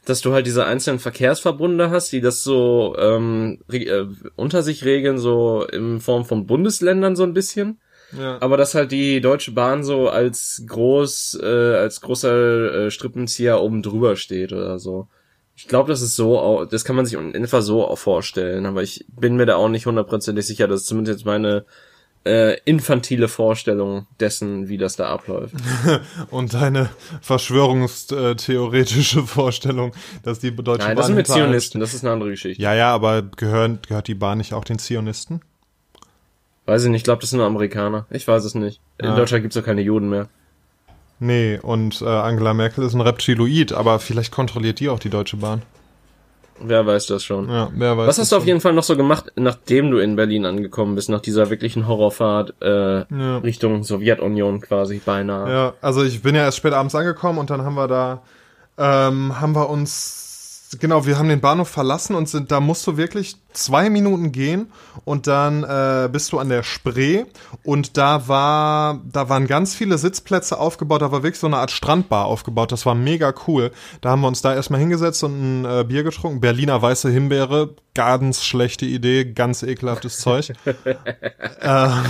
Speaker 1: dass du halt diese einzelnen Verkehrsverbunde hast, die das so ähm, äh, unter sich regeln, so in Form von Bundesländern so ein bisschen. Ja. Aber dass halt die Deutsche Bahn so als groß, äh, als großer äh, Strippenzieher oben drüber steht oder so. Ich glaube, das ist so, das kann man sich in etwa so vorstellen, aber ich bin mir da auch nicht hundertprozentig sicher. Das ist zumindest jetzt meine äh, infantile Vorstellung dessen, wie das da abläuft.
Speaker 2: Und deine verschwörungstheoretische Vorstellung, dass die Deutsche
Speaker 1: Nein,
Speaker 2: Bahn...
Speaker 1: Nein, das sind mit Zionisten, das ist eine andere Geschichte.
Speaker 2: Ja, ja, aber gehören, gehört die Bahn nicht auch den Zionisten?
Speaker 1: Weiß ich nicht, ich glaube, das sind nur Amerikaner. Ich weiß es nicht. In ja. Deutschland gibt's doch keine Juden mehr.
Speaker 2: Nee, und äh, Angela Merkel ist ein Reptiloid, aber vielleicht kontrolliert die auch die Deutsche Bahn.
Speaker 1: Wer weiß das schon.
Speaker 2: Ja, wer weiß
Speaker 1: Was hast du auf jeden Fall noch so gemacht, nachdem du in Berlin angekommen bist, nach dieser wirklichen Horrorfahrt äh, ja. Richtung Sowjetunion quasi beinahe?
Speaker 2: Ja, also ich bin ja erst spät abends angekommen und dann haben wir da ähm, haben wir uns genau, wir haben den Bahnhof verlassen und sind, da musst du wirklich zwei Minuten gehen und dann äh, bist du an der Spree und da war, da waren ganz viele Sitzplätze aufgebaut, da war wirklich so eine Art Strandbar aufgebaut, das war mega cool. Da haben wir uns da erstmal hingesetzt und ein äh, Bier getrunken, Berliner weiße Himbeere, ganz schlechte Idee, ganz ekelhaftes Zeug. ähm,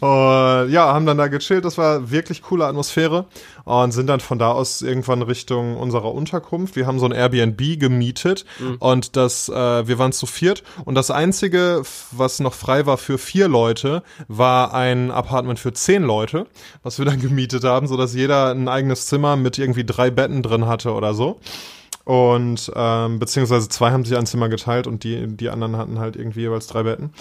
Speaker 2: und ja, haben dann da gechillt, das war wirklich coole Atmosphäre und sind dann von da aus irgendwann Richtung unserer Unterkunft. Wir haben so ein Airbnb gemietet mhm. und das, äh, wir waren zu viert und das einzige, was noch frei war für vier Leute, war ein Apartment für zehn Leute, was wir dann gemietet haben, so dass jeder ein eigenes Zimmer mit irgendwie drei Betten drin hatte oder so. Und ähm, beziehungsweise zwei haben sich ein Zimmer geteilt und die, die anderen hatten halt irgendwie jeweils drei Betten.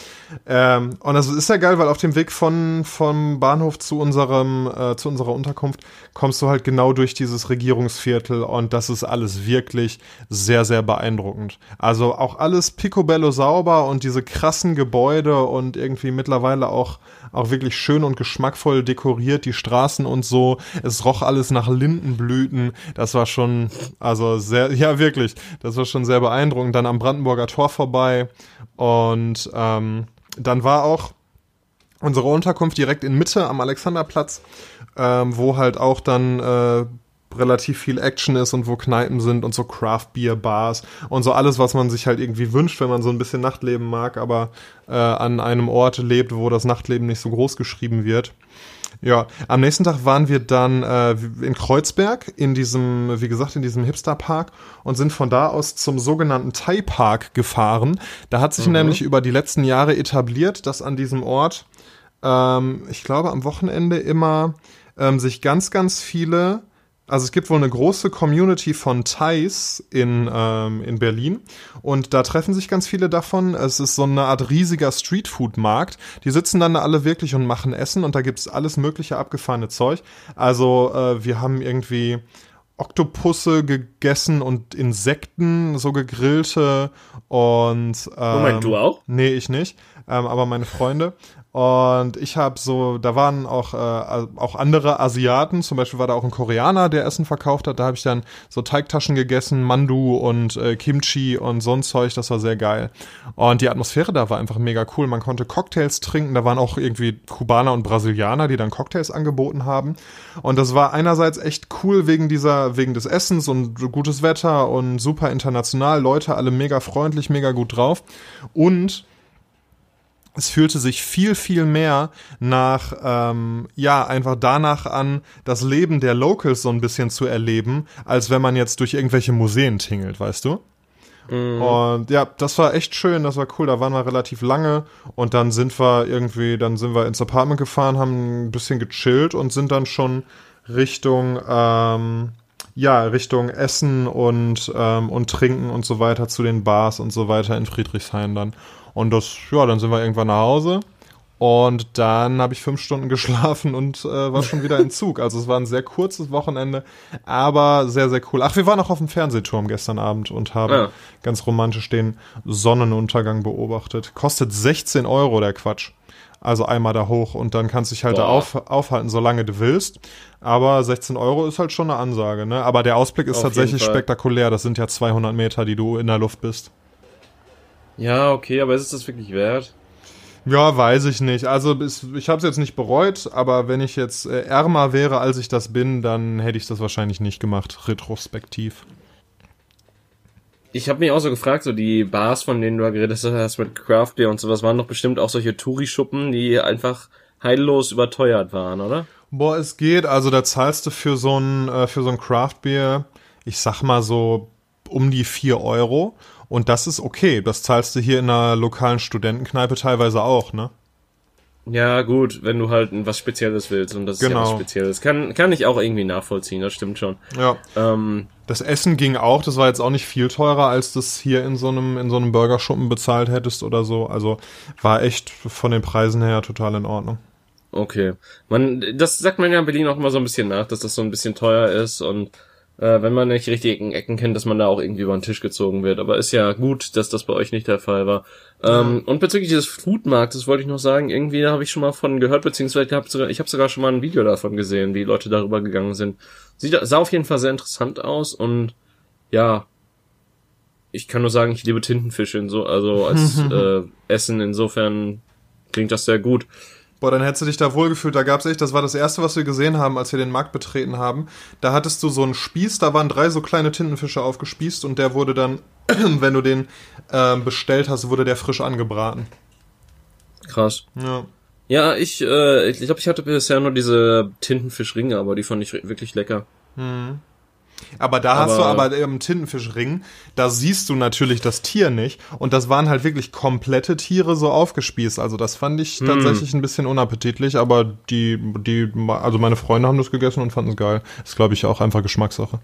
Speaker 2: Ähm, und das ist ja geil, weil auf dem Weg von vom Bahnhof zu unserem äh, zu unserer Unterkunft kommst du halt genau durch dieses Regierungsviertel und das ist alles wirklich sehr sehr beeindruckend. Also auch alles picobello sauber und diese krassen Gebäude und irgendwie mittlerweile auch auch wirklich schön und geschmackvoll dekoriert, die Straßen und so. Es roch alles nach Lindenblüten. Das war schon, also sehr, ja wirklich, das war schon sehr beeindruckend. Dann am Brandenburger Tor vorbei und ähm, dann war auch unsere Unterkunft direkt in Mitte am Alexanderplatz, ähm, wo halt auch dann äh, relativ viel Action ist und wo Kneipen sind und so Craft Beer Bars und so alles, was man sich halt irgendwie wünscht, wenn man so ein bisschen Nachtleben mag, aber äh, an einem Ort lebt, wo das Nachtleben nicht so groß geschrieben wird. Ja, am nächsten Tag waren wir dann äh, in Kreuzberg in diesem, wie gesagt, in diesem Hipster-Park und sind von da aus zum sogenannten Thai Park gefahren. Da hat sich mhm. nämlich über die letzten Jahre etabliert, dass an diesem Ort, ähm, ich glaube, am Wochenende immer ähm, sich ganz, ganz viele also es gibt wohl eine große Community von Thais in, ähm, in Berlin und da treffen sich ganz viele davon. Es ist so eine Art riesiger Streetfood-Markt. Die sitzen dann da alle wirklich und machen Essen und da gibt's alles mögliche abgefahrene Zeug. Also äh, wir haben irgendwie Oktopusse gegessen und Insekten, so gegrillte und ähm,
Speaker 1: Moment, du auch?
Speaker 2: Nee, ich nicht, ähm, aber meine Freunde. Und ich habe so, da waren auch, äh, auch andere Asiaten, zum Beispiel war da auch ein Koreaner, der Essen verkauft hat. Da habe ich dann so Teigtaschen gegessen, Mandu und äh, Kimchi und so ein Zeug, das war sehr geil. Und die Atmosphäre da war einfach mega cool. Man konnte Cocktails trinken, da waren auch irgendwie Kubaner und Brasilianer, die dann Cocktails angeboten haben. Und das war einerseits echt cool wegen dieser, wegen des Essens und gutes Wetter und super international, Leute alle mega freundlich, mega gut drauf. Und es fühlte sich viel, viel mehr nach, ähm, ja, einfach danach an, das Leben der Locals so ein bisschen zu erleben, als wenn man jetzt durch irgendwelche Museen tingelt, weißt du? Mhm. Und ja, das war echt schön, das war cool. Da waren wir relativ lange und dann sind wir irgendwie, dann sind wir ins Apartment gefahren, haben ein bisschen gechillt und sind dann schon Richtung, ähm, ja, Richtung Essen und, ähm, und Trinken und so weiter zu den Bars und so weiter in Friedrichshain dann. Und das, ja, dann sind wir irgendwann nach Hause. Und dann habe ich fünf Stunden geschlafen und äh, war schon wieder im Zug. Also es war ein sehr kurzes Wochenende, aber sehr, sehr cool. Ach, wir waren auch auf dem Fernsehturm gestern Abend und haben ja. ganz romantisch den Sonnenuntergang beobachtet. Kostet 16 Euro der Quatsch. Also einmal da hoch und dann kannst du dich halt Boah. da auf, aufhalten, solange du willst. Aber 16 Euro ist halt schon eine Ansage, ne? Aber der Ausblick ist auf tatsächlich spektakulär. Das sind ja 200 Meter, die du in der Luft bist.
Speaker 1: Ja, okay, aber ist es das wirklich wert?
Speaker 2: Ja, weiß ich nicht. Also ich habe es jetzt nicht bereut, aber wenn ich jetzt äh, ärmer wäre, als ich das bin, dann hätte ich das wahrscheinlich nicht gemacht, retrospektiv.
Speaker 1: Ich habe mich auch so gefragt, so die Bars, von denen du geredet hast mit Craft Beer und sowas, waren doch bestimmt auch solche Touri-Schuppen, die einfach heillos überteuert waren, oder?
Speaker 2: Boah, es geht. Also da zahlst du für so ein, äh, für so ein Craft Beer, ich sag mal so um die vier Euro. Und das ist okay. Das zahlst du hier in einer lokalen Studentenkneipe teilweise auch, ne?
Speaker 1: Ja, gut, wenn du halt was Spezielles willst und das genau. ist ja was genau. Spezielles. Kann, kann ich auch irgendwie nachvollziehen, das stimmt schon.
Speaker 2: Ja. Ähm, das Essen ging auch, das war jetzt auch nicht viel teurer, als das hier in so einem, in so einem Burgerschuppen bezahlt hättest oder so. Also war echt von den Preisen her total in Ordnung.
Speaker 1: Okay. Man, das sagt man ja in Berlin auch immer so ein bisschen nach, dass das so ein bisschen teuer ist und äh, wenn man nicht richtig Ecken, Ecken kennt, dass man da auch irgendwie über den Tisch gezogen wird. Aber ist ja gut, dass das bei euch nicht der Fall war. Ähm, und bezüglich des Foodmarktes wollte ich noch sagen, irgendwie habe ich schon mal von gehört, beziehungsweise hab sogar, ich habe sogar schon mal ein Video davon gesehen, wie Leute darüber gegangen sind. Sieht, sah auf jeden Fall sehr interessant aus und ja, ich kann nur sagen, ich liebe Tintenfische in so, also als äh, Essen. Insofern klingt das sehr gut.
Speaker 2: Boah, dann hättest du dich da wohlgefühlt. Da gab's echt, das war das erste, was wir gesehen haben, als wir den Markt betreten haben. Da hattest du so einen Spieß, da waren drei so kleine Tintenfische aufgespießt und der wurde dann, wenn du den äh, bestellt hast, wurde der frisch angebraten.
Speaker 1: Krass.
Speaker 2: Ja.
Speaker 1: Ja, ich, äh, ich glaube, ich hatte bisher nur diese Tintenfischringe, aber die fand ich wirklich lecker.
Speaker 2: Mhm. Aber da aber hast du aber im Tintenfischring, da siehst du natürlich das Tier nicht. Und das waren halt wirklich komplette Tiere so aufgespießt. Also das fand ich hm. tatsächlich ein bisschen unappetitlich, aber die, die, also meine Freunde haben das gegessen und fanden es geil. Ist, glaube ich, auch einfach Geschmackssache.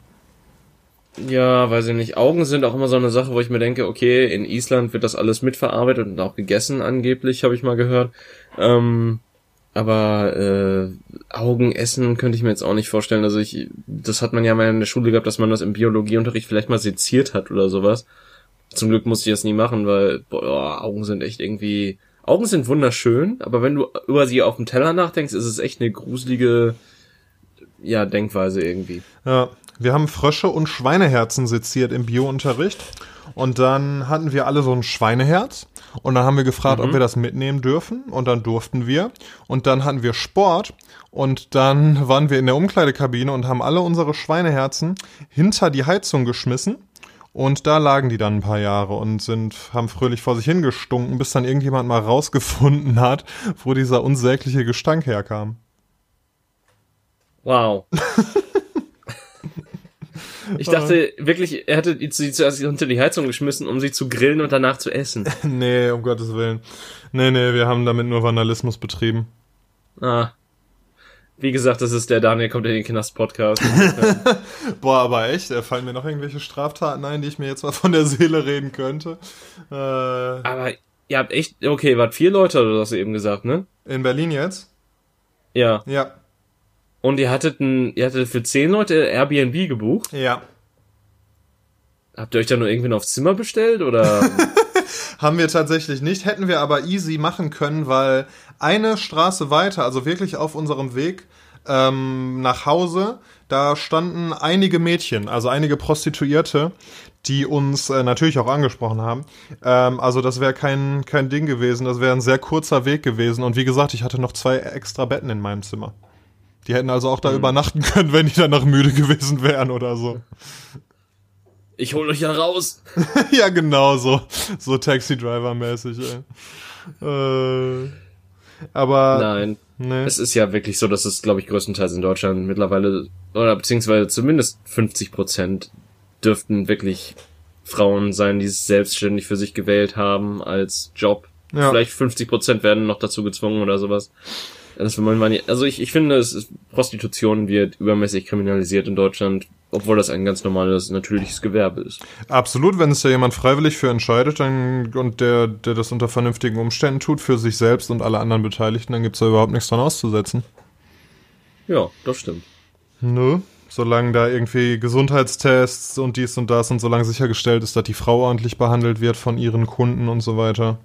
Speaker 1: Ja, weiß ich nicht. Augen sind auch immer so eine Sache, wo ich mir denke, okay, in Island wird das alles mitverarbeitet und auch gegessen angeblich, habe ich mal gehört. Ähm, aber äh, Augen essen könnte ich mir jetzt auch nicht vorstellen. Also ich, das hat man ja mal in der Schule gehabt, dass man das im Biologieunterricht vielleicht mal seziert hat oder sowas. Zum Glück musste ich das nie machen, weil boah, Augen sind echt irgendwie. Augen sind wunderschön, aber wenn du über sie auf dem Teller nachdenkst, ist es echt eine gruselige ja, Denkweise irgendwie.
Speaker 2: Ja, wir haben Frösche und Schweineherzen seziert im Biounterricht. Und dann hatten wir alle so ein Schweineherz Und dann haben wir gefragt, mhm. ob wir das mitnehmen dürfen. Und dann durften wir. Und dann hatten wir Sport. Und dann waren wir in der Umkleidekabine und haben alle unsere Schweineherzen hinter die Heizung geschmissen. Und da lagen die dann ein paar Jahre und sind, haben fröhlich vor sich hingestunken, bis dann irgendjemand mal rausgefunden hat, wo dieser unsägliche Gestank herkam.
Speaker 1: Wow. Ich dachte wirklich, er hätte sie zuerst unter die Heizung geschmissen, um sie zu grillen und danach zu essen.
Speaker 2: nee, um Gottes Willen. Nee, nee, wir haben damit nur Vandalismus betrieben.
Speaker 1: Ah. Wie gesagt, das ist der Daniel kommt in den Knast Podcast.
Speaker 2: Boah, aber echt, da fallen mir noch irgendwelche Straftaten ein, die ich mir jetzt mal von der Seele reden könnte.
Speaker 1: Äh, aber ihr habt echt, okay, wart vier Leute oder hast du eben gesagt, ne?
Speaker 2: In Berlin jetzt?
Speaker 1: Ja.
Speaker 2: Ja.
Speaker 1: Und ihr hattet ein, ihr hattet für zehn Leute Airbnb gebucht?
Speaker 2: Ja.
Speaker 1: Habt ihr euch da nur irgendwann aufs Zimmer bestellt oder?
Speaker 2: Haben wir tatsächlich nicht, hätten wir aber easy machen können, weil eine Straße weiter, also wirklich auf unserem Weg ähm, nach Hause, da standen einige Mädchen, also einige Prostituierte, die uns äh, natürlich auch angesprochen haben. Ähm, also das wäre kein, kein Ding gewesen, das wäre ein sehr kurzer Weg gewesen. Und wie gesagt, ich hatte noch zwei extra Betten in meinem Zimmer. Die hätten also auch da mhm. übernachten können, wenn die danach müde gewesen wären oder so.
Speaker 1: Ich hol euch ja raus.
Speaker 2: ja, genau so. So Taxi-Driver-mäßig, ey. Äh, aber.
Speaker 1: Nein. Nee. Es ist ja wirklich so, dass es, glaube ich, größtenteils in Deutschland mittlerweile, oder beziehungsweise zumindest 50 Prozent dürften wirklich Frauen sein, die es selbstständig für sich gewählt haben als Job. Ja. Vielleicht 50 Prozent werden noch dazu gezwungen oder sowas. Das will man nicht. Also ich, ich finde, es ist, Prostitution wird übermäßig kriminalisiert in Deutschland, obwohl das ein ganz normales, natürliches Gewerbe ist.
Speaker 2: Absolut, wenn es da jemand freiwillig für entscheidet dann, und der, der das unter vernünftigen Umständen tut, für sich selbst und alle anderen Beteiligten, dann gibt's da überhaupt nichts dran auszusetzen.
Speaker 1: Ja, das stimmt.
Speaker 2: Nö, solange da irgendwie Gesundheitstests und dies und das und solange sichergestellt ist, dass die Frau ordentlich behandelt wird von ihren Kunden und so weiter.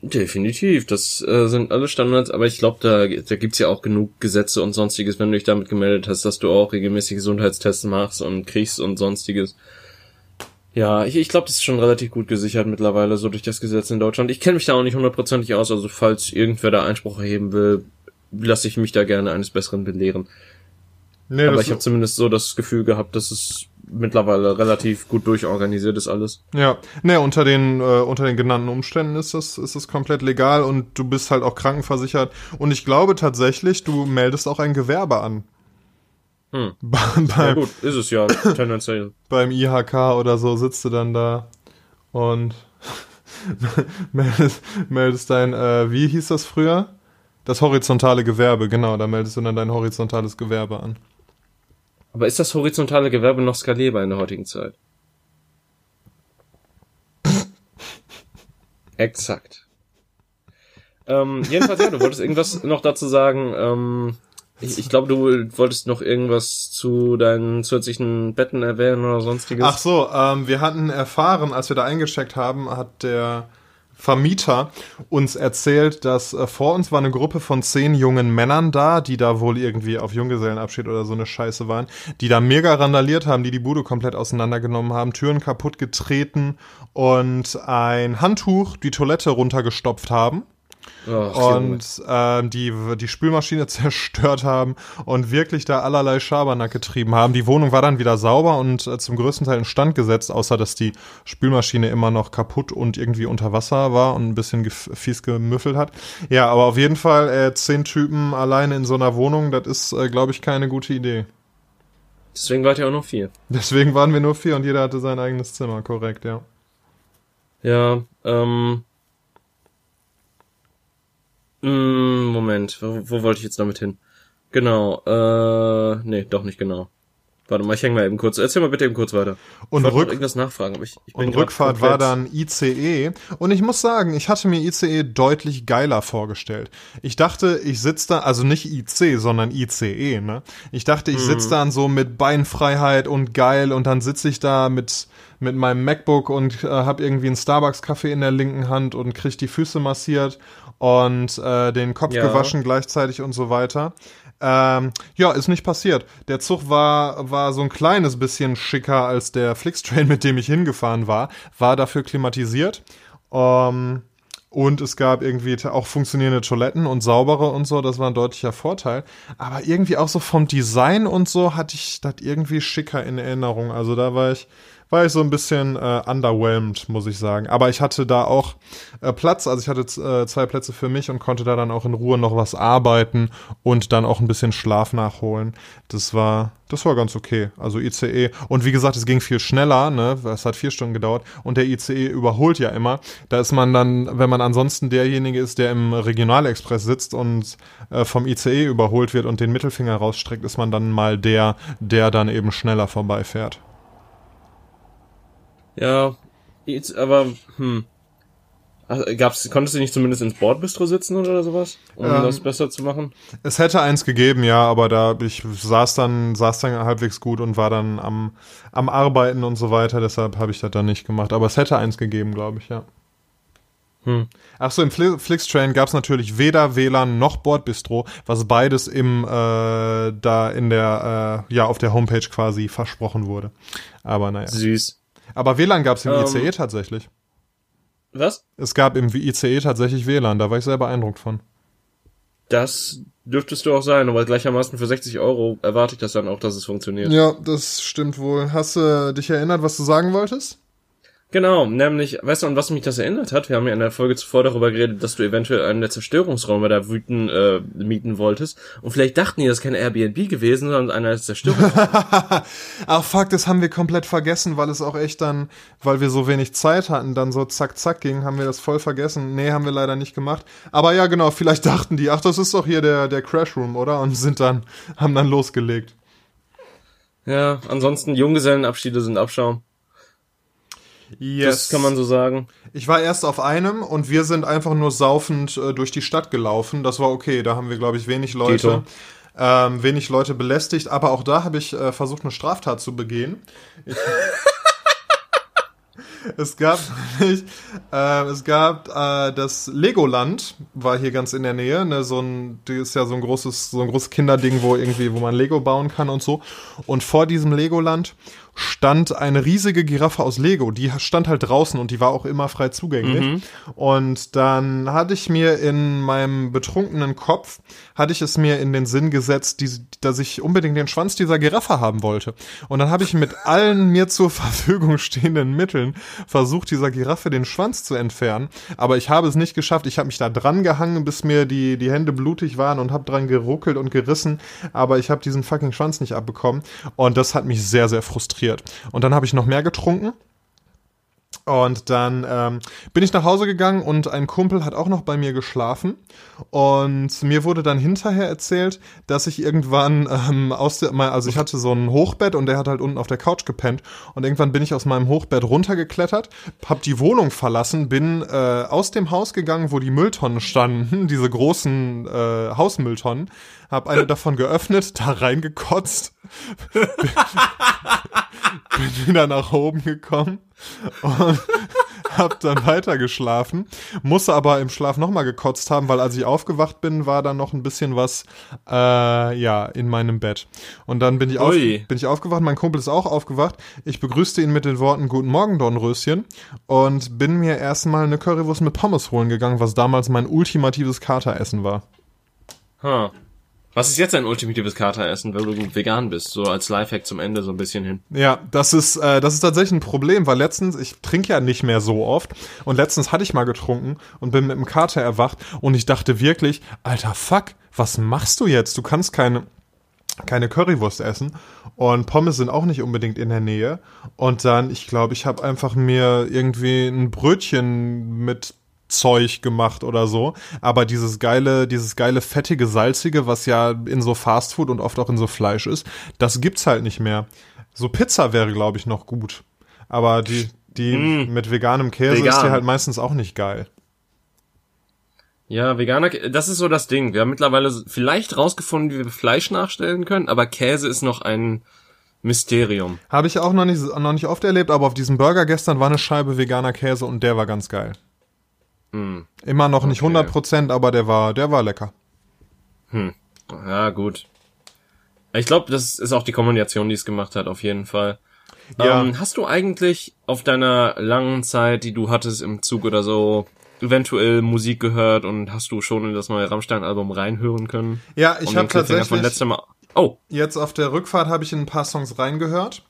Speaker 1: Definitiv, das äh, sind alle Standards, aber ich glaube, da, da gibt's ja auch genug Gesetze und sonstiges, wenn du dich damit gemeldet hast, dass du auch regelmäßig Gesundheitstests machst und kriegst und sonstiges. Ja, ich, ich glaube, das ist schon relativ gut gesichert mittlerweile, so durch das Gesetz in Deutschland. Ich kenne mich da auch nicht hundertprozentig aus, also falls irgendwer da Einspruch erheben will, lasse ich mich da gerne eines Besseren belehren. Nee, aber ich habe zumindest so das Gefühl gehabt, dass es mittlerweile relativ gut durchorganisiert ist alles.
Speaker 2: Ja, ne, unter den äh, unter den genannten Umständen ist das ist das komplett legal und du bist halt auch krankenversichert und ich glaube tatsächlich, du meldest auch ein Gewerbe an.
Speaker 1: Hm. beim, ja gut, ist es ja tendenziell.
Speaker 2: beim IHK oder so sitzt du dann da und meldest, meldest dein, äh, wie hieß das früher? Das horizontale Gewerbe, genau, da meldest du dann dein horizontales Gewerbe an.
Speaker 1: Aber ist das horizontale Gewerbe noch skalierbar in der heutigen Zeit? Exakt. Ähm, jedenfalls, ja, du wolltest irgendwas noch dazu sagen. Ähm, ich, ich glaube, du wolltest noch irgendwas zu deinen zusätzlichen Betten erwähnen oder sonstiges.
Speaker 2: Ach so, ähm, wir hatten erfahren, als wir da eingecheckt haben, hat der Vermieter uns erzählt, dass äh, vor uns war eine Gruppe von zehn jungen Männern da, die da wohl irgendwie auf Junggesellenabschied oder so eine Scheiße waren, die da mega randaliert haben, die die Bude komplett auseinandergenommen haben, Türen kaputt getreten und ein Handtuch die Toilette runtergestopft haben Ach, und äh, die die Spülmaschine zerstört haben und wirklich da allerlei Schabernack getrieben haben. Die Wohnung war dann wieder sauber und äh, zum größten Teil in Stand gesetzt, außer dass die Spülmaschine immer noch kaputt und irgendwie unter Wasser war und ein bisschen fies gemüffelt hat. Ja, aber auf jeden Fall äh, zehn Typen alleine in so einer Wohnung, das ist, äh, glaube ich, keine gute Idee.
Speaker 1: Deswegen wart ihr auch nur vier.
Speaker 2: Deswegen waren wir nur vier und jeder hatte sein eigenes Zimmer, korrekt, ja.
Speaker 1: Ja, ähm, Mm, Moment, wo, wo wollte ich jetzt damit hin? Genau, äh, nee, doch nicht genau. Warte mal, ich hänge mal eben kurz. Erzähl mal bitte eben kurz weiter.
Speaker 2: Und, Rück
Speaker 1: irgendwas nachfragen, aber ich, ich
Speaker 2: bin und Rückfahrt war dann ICE. Und ich muss sagen, ich hatte mir ICE deutlich geiler vorgestellt. Ich dachte, ich sitze da, also nicht IC, sondern ICE, ne? Ich dachte, ich sitze mhm. dann so mit Beinfreiheit und geil und dann sitze ich da mit mit meinem MacBook und äh, habe irgendwie einen Starbucks-Kaffee in der linken Hand und krieg die Füße massiert und äh, den Kopf ja. gewaschen gleichzeitig und so weiter. Ähm, ja, ist nicht passiert. Der Zug war, war so ein kleines bisschen schicker als der Flixtrain, mit dem ich hingefahren war, war dafür klimatisiert Ähm, und es gab irgendwie auch funktionierende Toiletten und saubere und so, das war ein deutlicher Vorteil. Aber irgendwie auch so vom Design und so hatte ich das irgendwie schicker in Erinnerung. Also da war ich, war ich so ein bisschen äh, underwhelmed, muss ich sagen. Aber ich hatte da auch äh, Platz, also ich hatte äh, zwei Plätze für mich und konnte da dann auch in Ruhe noch was arbeiten und dann auch ein bisschen Schlaf nachholen. Das war, das war ganz okay. Also ICE. Und wie gesagt, es ging viel schneller, ne? Es hat vier Stunden gedauert und der ICE überholt ja immer. Da ist man dann, wenn man ansonsten derjenige ist, der im Regionalexpress sitzt und äh, vom ICE überholt wird und den Mittelfinger rausstreckt, ist man dann mal der, der dann eben schneller vorbeifährt.
Speaker 1: Ja, jetzt, aber, hm. Gab's, konntest du nicht zumindest ins Bordbistro sitzen oder sowas, um ähm, das besser zu machen?
Speaker 2: Es hätte eins gegeben, ja, aber da ich saß dann saß dann halbwegs gut und war dann am am Arbeiten und so weiter, deshalb habe ich das dann nicht gemacht. Aber es hätte eins gegeben, glaube ich, ja. Hm. Ach so, im Flixtrain gab es natürlich weder WLAN noch Bordbistro, was beides im äh, da in der äh, ja auf der Homepage quasi versprochen wurde. Aber naja.
Speaker 1: Süß.
Speaker 2: Aber WLAN gab es im ähm, ICE tatsächlich.
Speaker 1: Was?
Speaker 2: Es gab im ICE tatsächlich WLAN, da war ich sehr beeindruckt von.
Speaker 1: Das dürftest du auch sein, aber gleichermaßen für 60 Euro erwarte ich das dann auch, dass es funktioniert.
Speaker 2: Ja, das stimmt wohl. Hast du dich erinnert, was du sagen wolltest?
Speaker 1: Genau, nämlich, weißt du, an was mich das erinnert hat? Wir haben ja in der Folge zuvor darüber geredet, dass du eventuell einen der Zerstörungsräume da wüten, äh, mieten wolltest. Und vielleicht dachten die, das ist kein Airbnb gewesen, sondern einer der Zerstörungsräume.
Speaker 2: Ach fuck, das haben wir komplett vergessen, weil es auch echt dann, weil wir so wenig Zeit hatten, dann so zack zack ging, haben wir das voll vergessen. Nee, haben wir leider nicht gemacht. Aber ja, genau, vielleicht dachten die, ach, das ist doch hier der, der Crash Room, oder? Und sind dann, haben dann losgelegt.
Speaker 1: Ja, ansonsten Junggesellenabschiede sind Abschaum. Yes. Das kann man so sagen.
Speaker 2: Ich war erst auf einem und wir sind einfach nur saufend äh, durch die Stadt gelaufen. Das war okay. Da haben wir, glaube ich, wenig Leute. Ähm, wenig Leute belästigt, aber auch da habe ich äh, versucht, eine Straftat zu begehen. Ich, es gab nämlich, äh, es gab äh, das Legoland, war hier ganz in der Nähe, ne, so ein, das ist ja so ein großes, so ein großes Kinderding, wo irgendwie, wo man Lego bauen kann und so. Und vor diesem Legoland stand eine riesige Giraffe aus Lego. Die stand halt draußen und die war auch immer frei zugänglich. Mhm. Und dann hatte ich mir in meinem betrunkenen Kopf, hatte ich es mir in den Sinn gesetzt, die, dass ich unbedingt den Schwanz dieser Giraffe haben wollte. Und dann habe ich mit allen mir zur Verfügung stehenden Mitteln versucht, dieser Giraffe den Schwanz zu entfernen. Aber ich habe es nicht geschafft. Ich habe mich da dran gehangen, bis mir die, die Hände blutig waren und habe dran geruckelt und gerissen. Aber ich habe diesen fucking Schwanz nicht abbekommen. Und das hat mich sehr, sehr frustriert frustriert. Und dann habe ich noch mehr getrunken. Und dann ähm, bin ich nach Hause gegangen und ein Kumpel hat auch noch bei mir geschlafen. Und mir wurde dann hinterher erzählt, dass ich irgendwann ähm, aus der, also ich hatte so ein Hochbett und der hat halt unten auf der Couch gepennt. Und irgendwann bin ich aus meinem Hochbett runtergeklettert, hab die Wohnung verlassen, bin äh, aus dem Haus gegangen, wo die Mülltonnen standen, diese großen äh, Hausmülltonnen, hab eine davon geöffnet, da reingekotzt, bin wieder nach oben gekommen und hab dann weiter geschlafen, musste aber im Schlaf nochmal gekotzt haben, weil als ich aufgewacht bin, war da noch ein bisschen was, äh, ja, in meinem Bett. Und dann bin ich, auf, bin ich aufgewacht, mein Kumpel ist auch aufgewacht. Ich begrüßte ihn mit den Worten Guten Morgen, Dornröschen und bin mir erstmal eine Currywurst mit Pommes holen gegangen, was damals mein ultimatives Kateressen war.
Speaker 1: Huh. Was ist jetzt dein ultimatives Kateressen, wenn du vegan bist? So als Lifehack zum Ende so ein bisschen hin.
Speaker 2: Ja, das ist, äh, das ist tatsächlich ein Problem, weil letztens, ich trinke ja nicht mehr so oft und letztens hatte ich mal getrunken und bin mit dem Kater erwacht und ich dachte wirklich, alter Fuck, was machst du jetzt? Du kannst keine, keine Currywurst essen und Pommes sind auch nicht unbedingt in der Nähe und dann ich glaube ich habe einfach mir irgendwie ein Brötchen mit Zeug gemacht oder so. Aber dieses geile, dieses geile fettige, salzige, was ja in so Fastfood und oft auch in so Fleisch ist, das gibt's halt nicht mehr. So Pizza wäre, glaube ich, noch gut. Aber die, die mm. mit veganem Käse Vegan. ist die halt meistens auch nicht geil.
Speaker 1: Ja, Veganer, das ist so das Ding. Wir haben mittlerweile vielleicht rausgefunden, wie wir Fleisch nachstellen können, aber Käse ist noch ein Mysterium.
Speaker 2: Habe ich auch noch nicht, noch nicht oft erlebt, aber auf diesem Burger gestern war eine Scheibe veganer Käse und der war ganz geil. Hm. Immer noch nicht okay. 100%, aber der war, der war lecker.
Speaker 1: Hm. Ja, gut. Ich glaube, das ist auch die Kombination, die es gemacht hat, auf jeden Fall. Ja. Ähm, hast du eigentlich auf deiner langen Zeit, die du hattest im Zug oder so, eventuell Musik gehört und hast du schon in das neue Rammstein-Album reinhören können?
Speaker 2: Ja, ich habe tatsächlich.
Speaker 1: Von letztem Mal oh.
Speaker 2: Jetzt auf der Rückfahrt habe ich in ein paar Songs reingehört.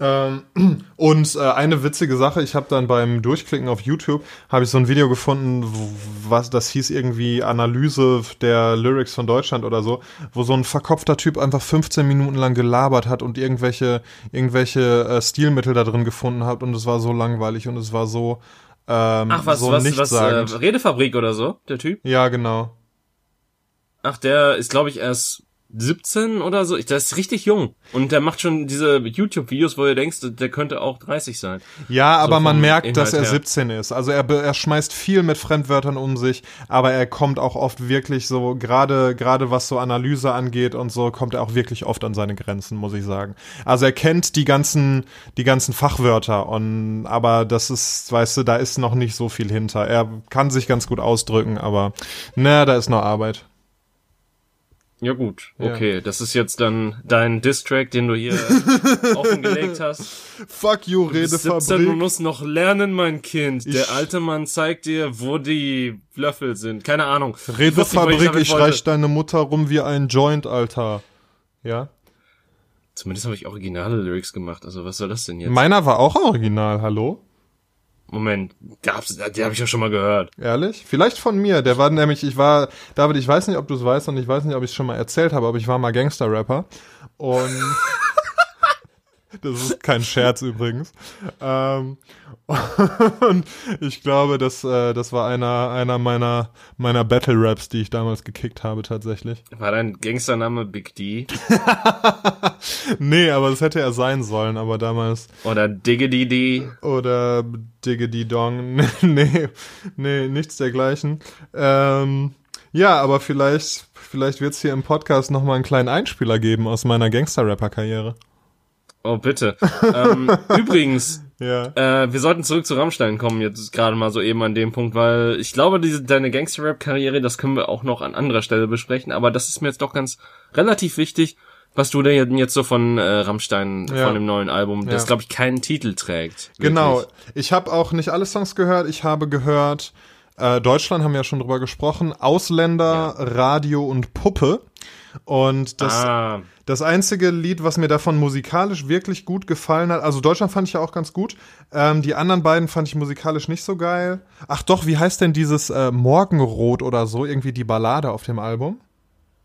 Speaker 2: Ähm, und äh, eine witzige Sache, ich habe dann beim Durchklicken auf YouTube, habe ich so ein Video gefunden, was das hieß irgendwie Analyse der Lyrics von Deutschland oder so, wo so ein verkopfter Typ einfach 15 Minuten lang gelabert hat und irgendwelche, irgendwelche äh, Stilmittel da drin gefunden hat und es war so langweilig und es war so ähm,
Speaker 1: Ach, was,
Speaker 2: so
Speaker 1: was, was, äh, Redefabrik oder so, der Typ?
Speaker 2: Ja, genau.
Speaker 1: Ach, der ist, glaube ich, erst 17 oder so. Der ist richtig jung. Und der macht schon diese YouTube-Videos, wo du denkst, der könnte auch 30 sein.
Speaker 2: Ja, aber so man merkt, Inhalt dass er her. 17 ist. Also er, er schmeißt viel mit Fremdwörtern um sich, aber er kommt auch oft wirklich so, gerade, gerade was so Analyse angeht und so, kommt er auch wirklich oft an seine Grenzen, muss ich sagen. Also er kennt die ganzen, die ganzen Fachwörter und, aber das ist, weißt du, da ist noch nicht so viel hinter. Er kann sich ganz gut ausdrücken, aber, na, da ist noch Arbeit.
Speaker 1: Ja gut, okay. Ja. Das ist jetzt dann dein Distrack, den du hier offengelegt hast.
Speaker 2: Fuck you, Redefabrik. Du,
Speaker 1: du musst noch lernen, mein Kind. Ich Der alte Mann zeigt dir, wo die Löffel sind. Keine Ahnung.
Speaker 2: Redefabrik, ich, ich reich deine Mutter rum wie ein Joint, Alter. Ja?
Speaker 1: Zumindest habe ich originale Lyrics gemacht. Also was soll das denn jetzt?
Speaker 2: Meiner war auch original, hallo?
Speaker 1: Moment, gab's, die habe ich ja schon mal gehört.
Speaker 2: Ehrlich? Vielleicht von mir. Der war nämlich, ich war, David, ich weiß nicht, ob du es weißt und ich weiß nicht, ob ich es schon mal erzählt habe, aber ich war mal Gangster-Rapper. Und das ist kein Scherz übrigens. Ähm, und ich glaube, das, äh, das war einer, einer meiner, meiner Battle-Raps, die ich damals gekickt habe, tatsächlich.
Speaker 1: War dein Gangstername Big D?
Speaker 2: nee, aber das hätte er sein sollen, aber damals.
Speaker 1: Oder Diggity D.
Speaker 2: Oder Diggity Dong. nee, nee, nichts dergleichen. Ähm, ja, aber vielleicht, vielleicht wird's hier im Podcast nochmal einen kleinen Einspieler geben aus meiner Gangster-Rapper-Karriere.
Speaker 1: Oh, bitte. ähm, übrigens,
Speaker 2: ja.
Speaker 1: äh, wir sollten zurück zu Rammstein kommen, jetzt gerade mal so eben an dem Punkt, weil ich glaube, diese, deine Gangster-Rap-Karriere, das können wir auch noch an anderer Stelle besprechen, aber das ist mir jetzt doch ganz relativ wichtig, was du denn jetzt so von äh, Rammstein, ja. von dem neuen Album, das ja. glaube ich keinen Titel trägt.
Speaker 2: Wirklich. Genau. Ich habe auch nicht alle Songs gehört, ich habe gehört, äh, Deutschland haben wir ja schon drüber gesprochen, Ausländer. Radio und Puppe. Und das, ah. das einzige Lied, was mir davon musikalisch wirklich gut gefallen hat, also Deutschland fand ich ja auch ganz gut. Ähm, die anderen beiden fand ich musikalisch nicht so geil. Ach doch, wie heißt denn dieses äh, Morgenrot oder so? Irgendwie die Ballade auf dem Album?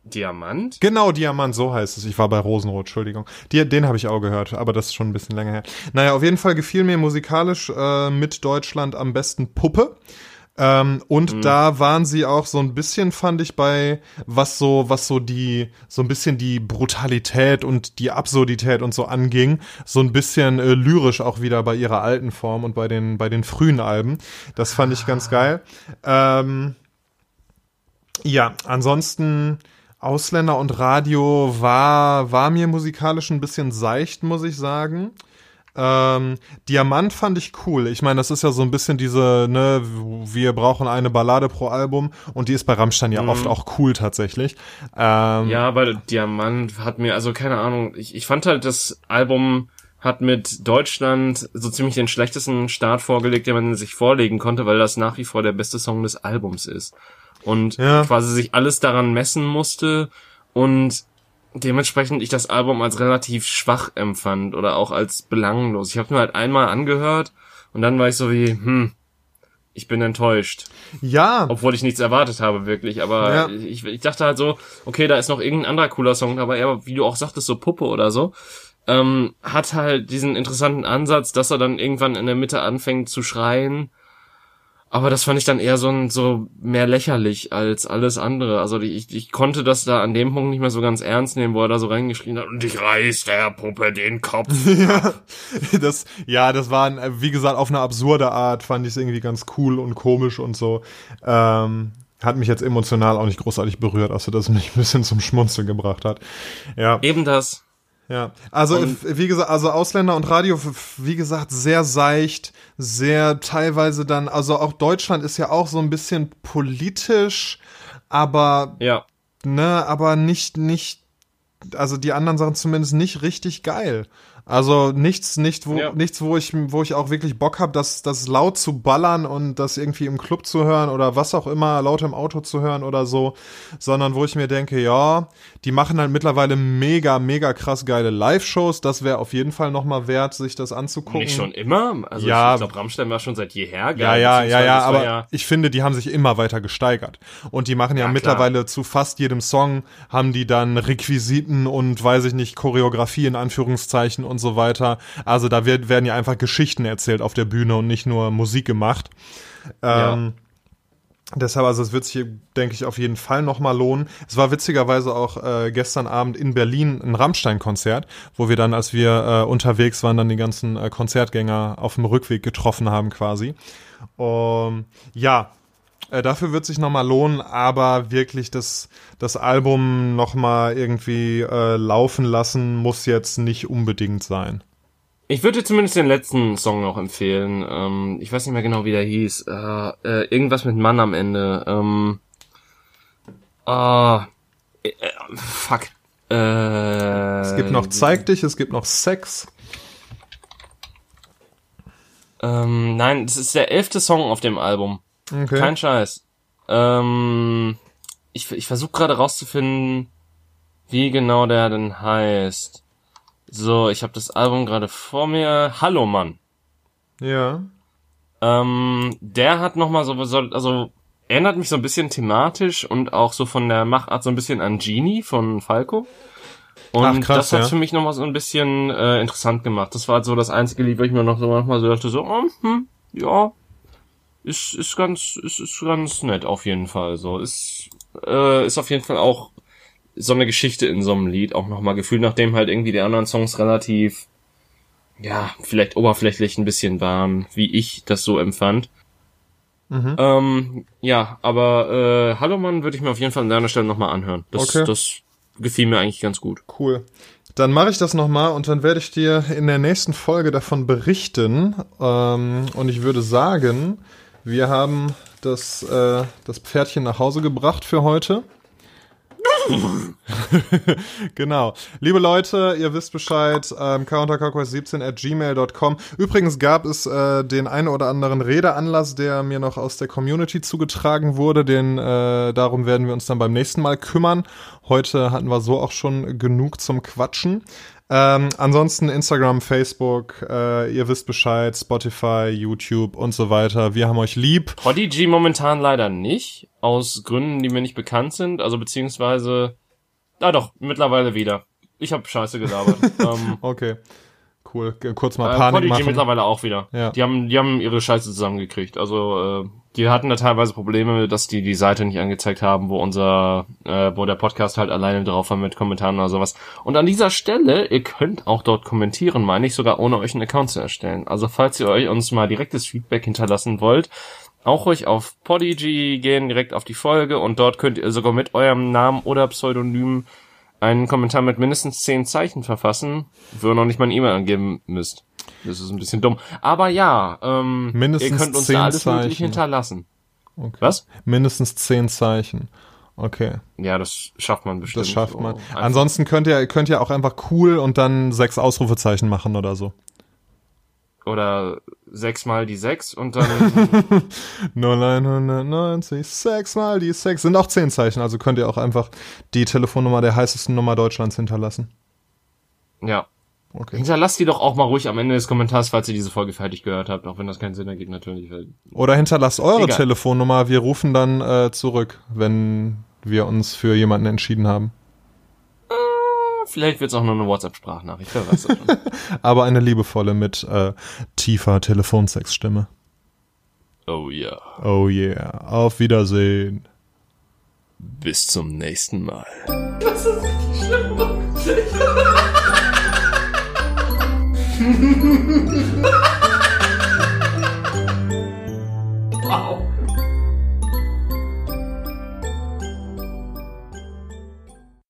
Speaker 1: Diamant?
Speaker 2: Genau, Diamant, so heißt es. Ich war bei Rosenrot, Entschuldigung. Die, den habe ich auch gehört, aber das ist schon ein bisschen länger her. Naja, auf jeden Fall gefiel mir musikalisch äh, mit Deutschland am besten Puppe. Ähm, und mhm. da waren sie auch so ein bisschen, fand ich, bei was so, was so die, so ein bisschen die Brutalität und die Absurdität und so anging, so ein bisschen äh, lyrisch auch wieder bei ihrer alten Form und bei den, bei den frühen Alben. Das fand ich ganz geil. Ähm, ja, ansonsten Ausländer und Radio war, war mir musikalisch ein bisschen seicht, muss ich sagen. Ähm, Diamant fand ich cool. Ich meine, das ist ja so ein bisschen diese, ne, wir brauchen eine Ballade pro Album und die ist bei Rammstein ja mhm. oft auch cool tatsächlich.
Speaker 1: Ähm, ja, aber Diamant hat mir, also keine Ahnung, ich, ich fand halt das Album hat mit Deutschland so ziemlich den schlechtesten Start vorgelegt, den man sich vorlegen konnte, weil das nach wie vor der beste Song des Albums ist. Und ja. quasi sich alles daran messen musste und dementsprechend ich das Album als relativ schwach empfand oder auch als belanglos. Ich habe nur halt einmal angehört und dann war ich so wie, hm, ich bin enttäuscht.
Speaker 2: Ja.
Speaker 1: Obwohl ich nichts erwartet habe, wirklich. Aber ja. ich, ich dachte halt so, okay, da ist noch irgendein anderer cooler Song, aber er, wie du auch sagtest, so Puppe oder so, ähm, hat halt diesen interessanten Ansatz, dass er dann irgendwann in der Mitte anfängt zu schreien aber das fand ich dann eher so, ein, so mehr lächerlich als alles andere. Also ich, ich konnte das da an dem Punkt nicht mehr so ganz ernst nehmen, wo er da so reingeschrien hat und ich reiß der Puppe den Kopf.
Speaker 2: ja, das, ja, das war, wie gesagt, auf eine absurde Art fand ich es irgendwie ganz cool und komisch und so. Ähm, hat mich jetzt emotional auch nicht großartig berührt, außer dass es mich ein bisschen zum Schmunzeln gebracht hat. Ja.
Speaker 1: Eben das.
Speaker 2: Ja, also und wie gesagt, also Ausländer und Radio, wie gesagt, sehr seicht, sehr teilweise dann, also auch Deutschland ist ja auch so ein bisschen politisch, aber
Speaker 1: ja,
Speaker 2: ne, aber nicht nicht, also die anderen Sachen zumindest nicht richtig geil. Also nichts, nicht, wo, ja. nichts, wo ich, wo ich auch wirklich Bock habe, das, das laut zu ballern und das irgendwie im Club zu hören oder was auch immer, laut im Auto zu hören oder so, sondern wo ich mir denke, ja, die machen halt mittlerweile mega, mega krass geile Live-Shows. Das wäre auf jeden Fall nochmal wert, sich das anzugucken.
Speaker 1: Nicht schon immer? Also ja, ich glaube, Rammstein war schon seit jeher
Speaker 2: geil. Ja, ja, ja, ja, aber ja ich finde, die haben sich immer weiter gesteigert. Und die machen ja, ja mittlerweile klar. zu fast jedem Song, haben die dann Requisiten und weiß ich nicht, Choreografie in Anführungszeichen und so weiter. Also da wird, werden ja einfach Geschichten erzählt auf der Bühne und nicht nur Musik gemacht. Ähm, ja. Deshalb, also es wird sich, denke ich, auf jeden Fall nochmal lohnen. Es war witzigerweise auch äh, gestern Abend in Berlin ein Rammstein-Konzert, wo wir dann, als wir äh, unterwegs waren, dann die ganzen äh, Konzertgänger auf dem Rückweg getroffen haben quasi. Um, ja, äh, dafür wird sich nochmal lohnen, aber wirklich das, das Album nochmal irgendwie äh, laufen lassen muss jetzt nicht unbedingt sein.
Speaker 1: Ich würde zumindest den letzten Song noch empfehlen. Ähm, ich weiß nicht mehr genau, wie der hieß. Äh, äh, irgendwas mit Mann am Ende. Ähm, ah, äh, fuck.
Speaker 2: Äh, es gibt noch Zeig dich, es gibt noch Sex.
Speaker 1: Ähm, nein, das ist der elfte Song auf dem Album. Okay. Kein Scheiß. Ähm, ich ich versuche gerade rauszufinden, wie genau der denn heißt. So, ich habe das Album gerade vor mir. Hallo Mann.
Speaker 2: Ja.
Speaker 1: Ähm, der hat noch mal so, also erinnert mich so ein bisschen thematisch und auch so von der Machart so ein bisschen an Genie von Falco. Und Ach, krass, das hat ja. für mich noch mal so ein bisschen äh, interessant gemacht. Das war halt so das einzige Lied, wo ich mir noch so manchmal so dachte, so, oh, hm, ja, ist, ist ganz, ist, ist ganz nett auf jeden Fall. So, ist, äh, ist auf jeden Fall auch so eine Geschichte in so einem Lied auch nochmal gefühlt, nachdem halt irgendwie die anderen Songs relativ, ja, vielleicht oberflächlich ein bisschen waren, wie ich das so empfand. Mhm. Ähm, ja, aber äh, Hallo Mann würde ich mir auf jeden Fall an deiner Stelle nochmal anhören. Das, okay. das gefiel mir eigentlich ganz gut.
Speaker 2: Cool. Dann mache ich das nochmal und dann werde ich dir in der nächsten Folge davon berichten. Ähm, und ich würde sagen, wir haben das, äh, das Pferdchen nach Hause gebracht für heute. genau. Liebe Leute, ihr wisst Bescheid, ähm, counterclockwise17 at gmail.com. Übrigens gab es äh, den einen oder anderen Redeanlass, der mir noch aus der Community zugetragen wurde. Den, äh, darum werden wir uns dann beim nächsten Mal kümmern. Heute hatten wir so auch schon genug zum Quatschen. Ähm, ansonsten Instagram, Facebook, äh, ihr wisst Bescheid, Spotify, YouTube und so weiter. Wir haben euch lieb.
Speaker 1: Podigy momentan leider nicht, aus Gründen, die mir nicht bekannt sind. Also beziehungsweise, ah doch, mittlerweile wieder. Ich habe Scheiße gelabert.
Speaker 2: ähm, okay. Cool. Kurz mal äh, Panik Podigy machen.
Speaker 1: mittlerweile auch wieder. Ja. Die haben, die haben ihre Scheiße zusammengekriegt. Also äh, die hatten da teilweise Probleme, dass die die Seite nicht angezeigt haben, wo unser, äh, wo der Podcast halt alleine drauf war mit Kommentaren oder sowas. Und an dieser Stelle, ihr könnt auch dort kommentieren, meine ich, sogar ohne euch einen Account zu erstellen. Also falls ihr euch uns mal direktes Feedback hinterlassen wollt, auch ruhig auf Podigy gehen, direkt auf die Folge und dort könnt ihr sogar mit eurem Namen oder Pseudonym einen Kommentar mit mindestens zehn Zeichen verfassen, wo ihr noch nicht mal eine E-Mail angeben müsst. Das ist ein bisschen dumm. Aber ja, ähm,
Speaker 2: Mindestens ihr könnt uns da alles Zeichen. mögliche
Speaker 1: hinterlassen.
Speaker 2: Okay. Was? Mindestens zehn Zeichen. Okay.
Speaker 1: Ja, das schafft man bestimmt.
Speaker 2: Das schafft man. So Ansonsten könnt ihr, könnt ihr auch einfach cool und dann sechs Ausrufezeichen machen oder so.
Speaker 1: Oder sechsmal die sechs und dann
Speaker 2: 0190, sechsmal die sechs. Sind auch zehn Zeichen, also könnt ihr auch einfach die Telefonnummer der heißesten Nummer Deutschlands hinterlassen.
Speaker 1: Ja, Okay. Hinterlasst die doch auch mal ruhig am Ende des Kommentars, falls ihr diese Folge fertig gehört habt, auch wenn das keinen Sinn ergibt natürlich.
Speaker 2: Oder hinterlasst eure Egal. Telefonnummer, wir rufen dann äh, zurück, wenn wir uns für jemanden entschieden haben.
Speaker 1: Vielleicht wird's auch nur eine WhatsApp-Sprachnachricht, wer weiß das schon.
Speaker 2: Aber eine liebevolle mit äh, tiefer Telefonsexstimme.
Speaker 1: Oh ja. Yeah.
Speaker 2: Oh yeah. Auf Wiedersehen.
Speaker 1: Bis zum nächsten Mal.
Speaker 3: Das ist richtig schlimm.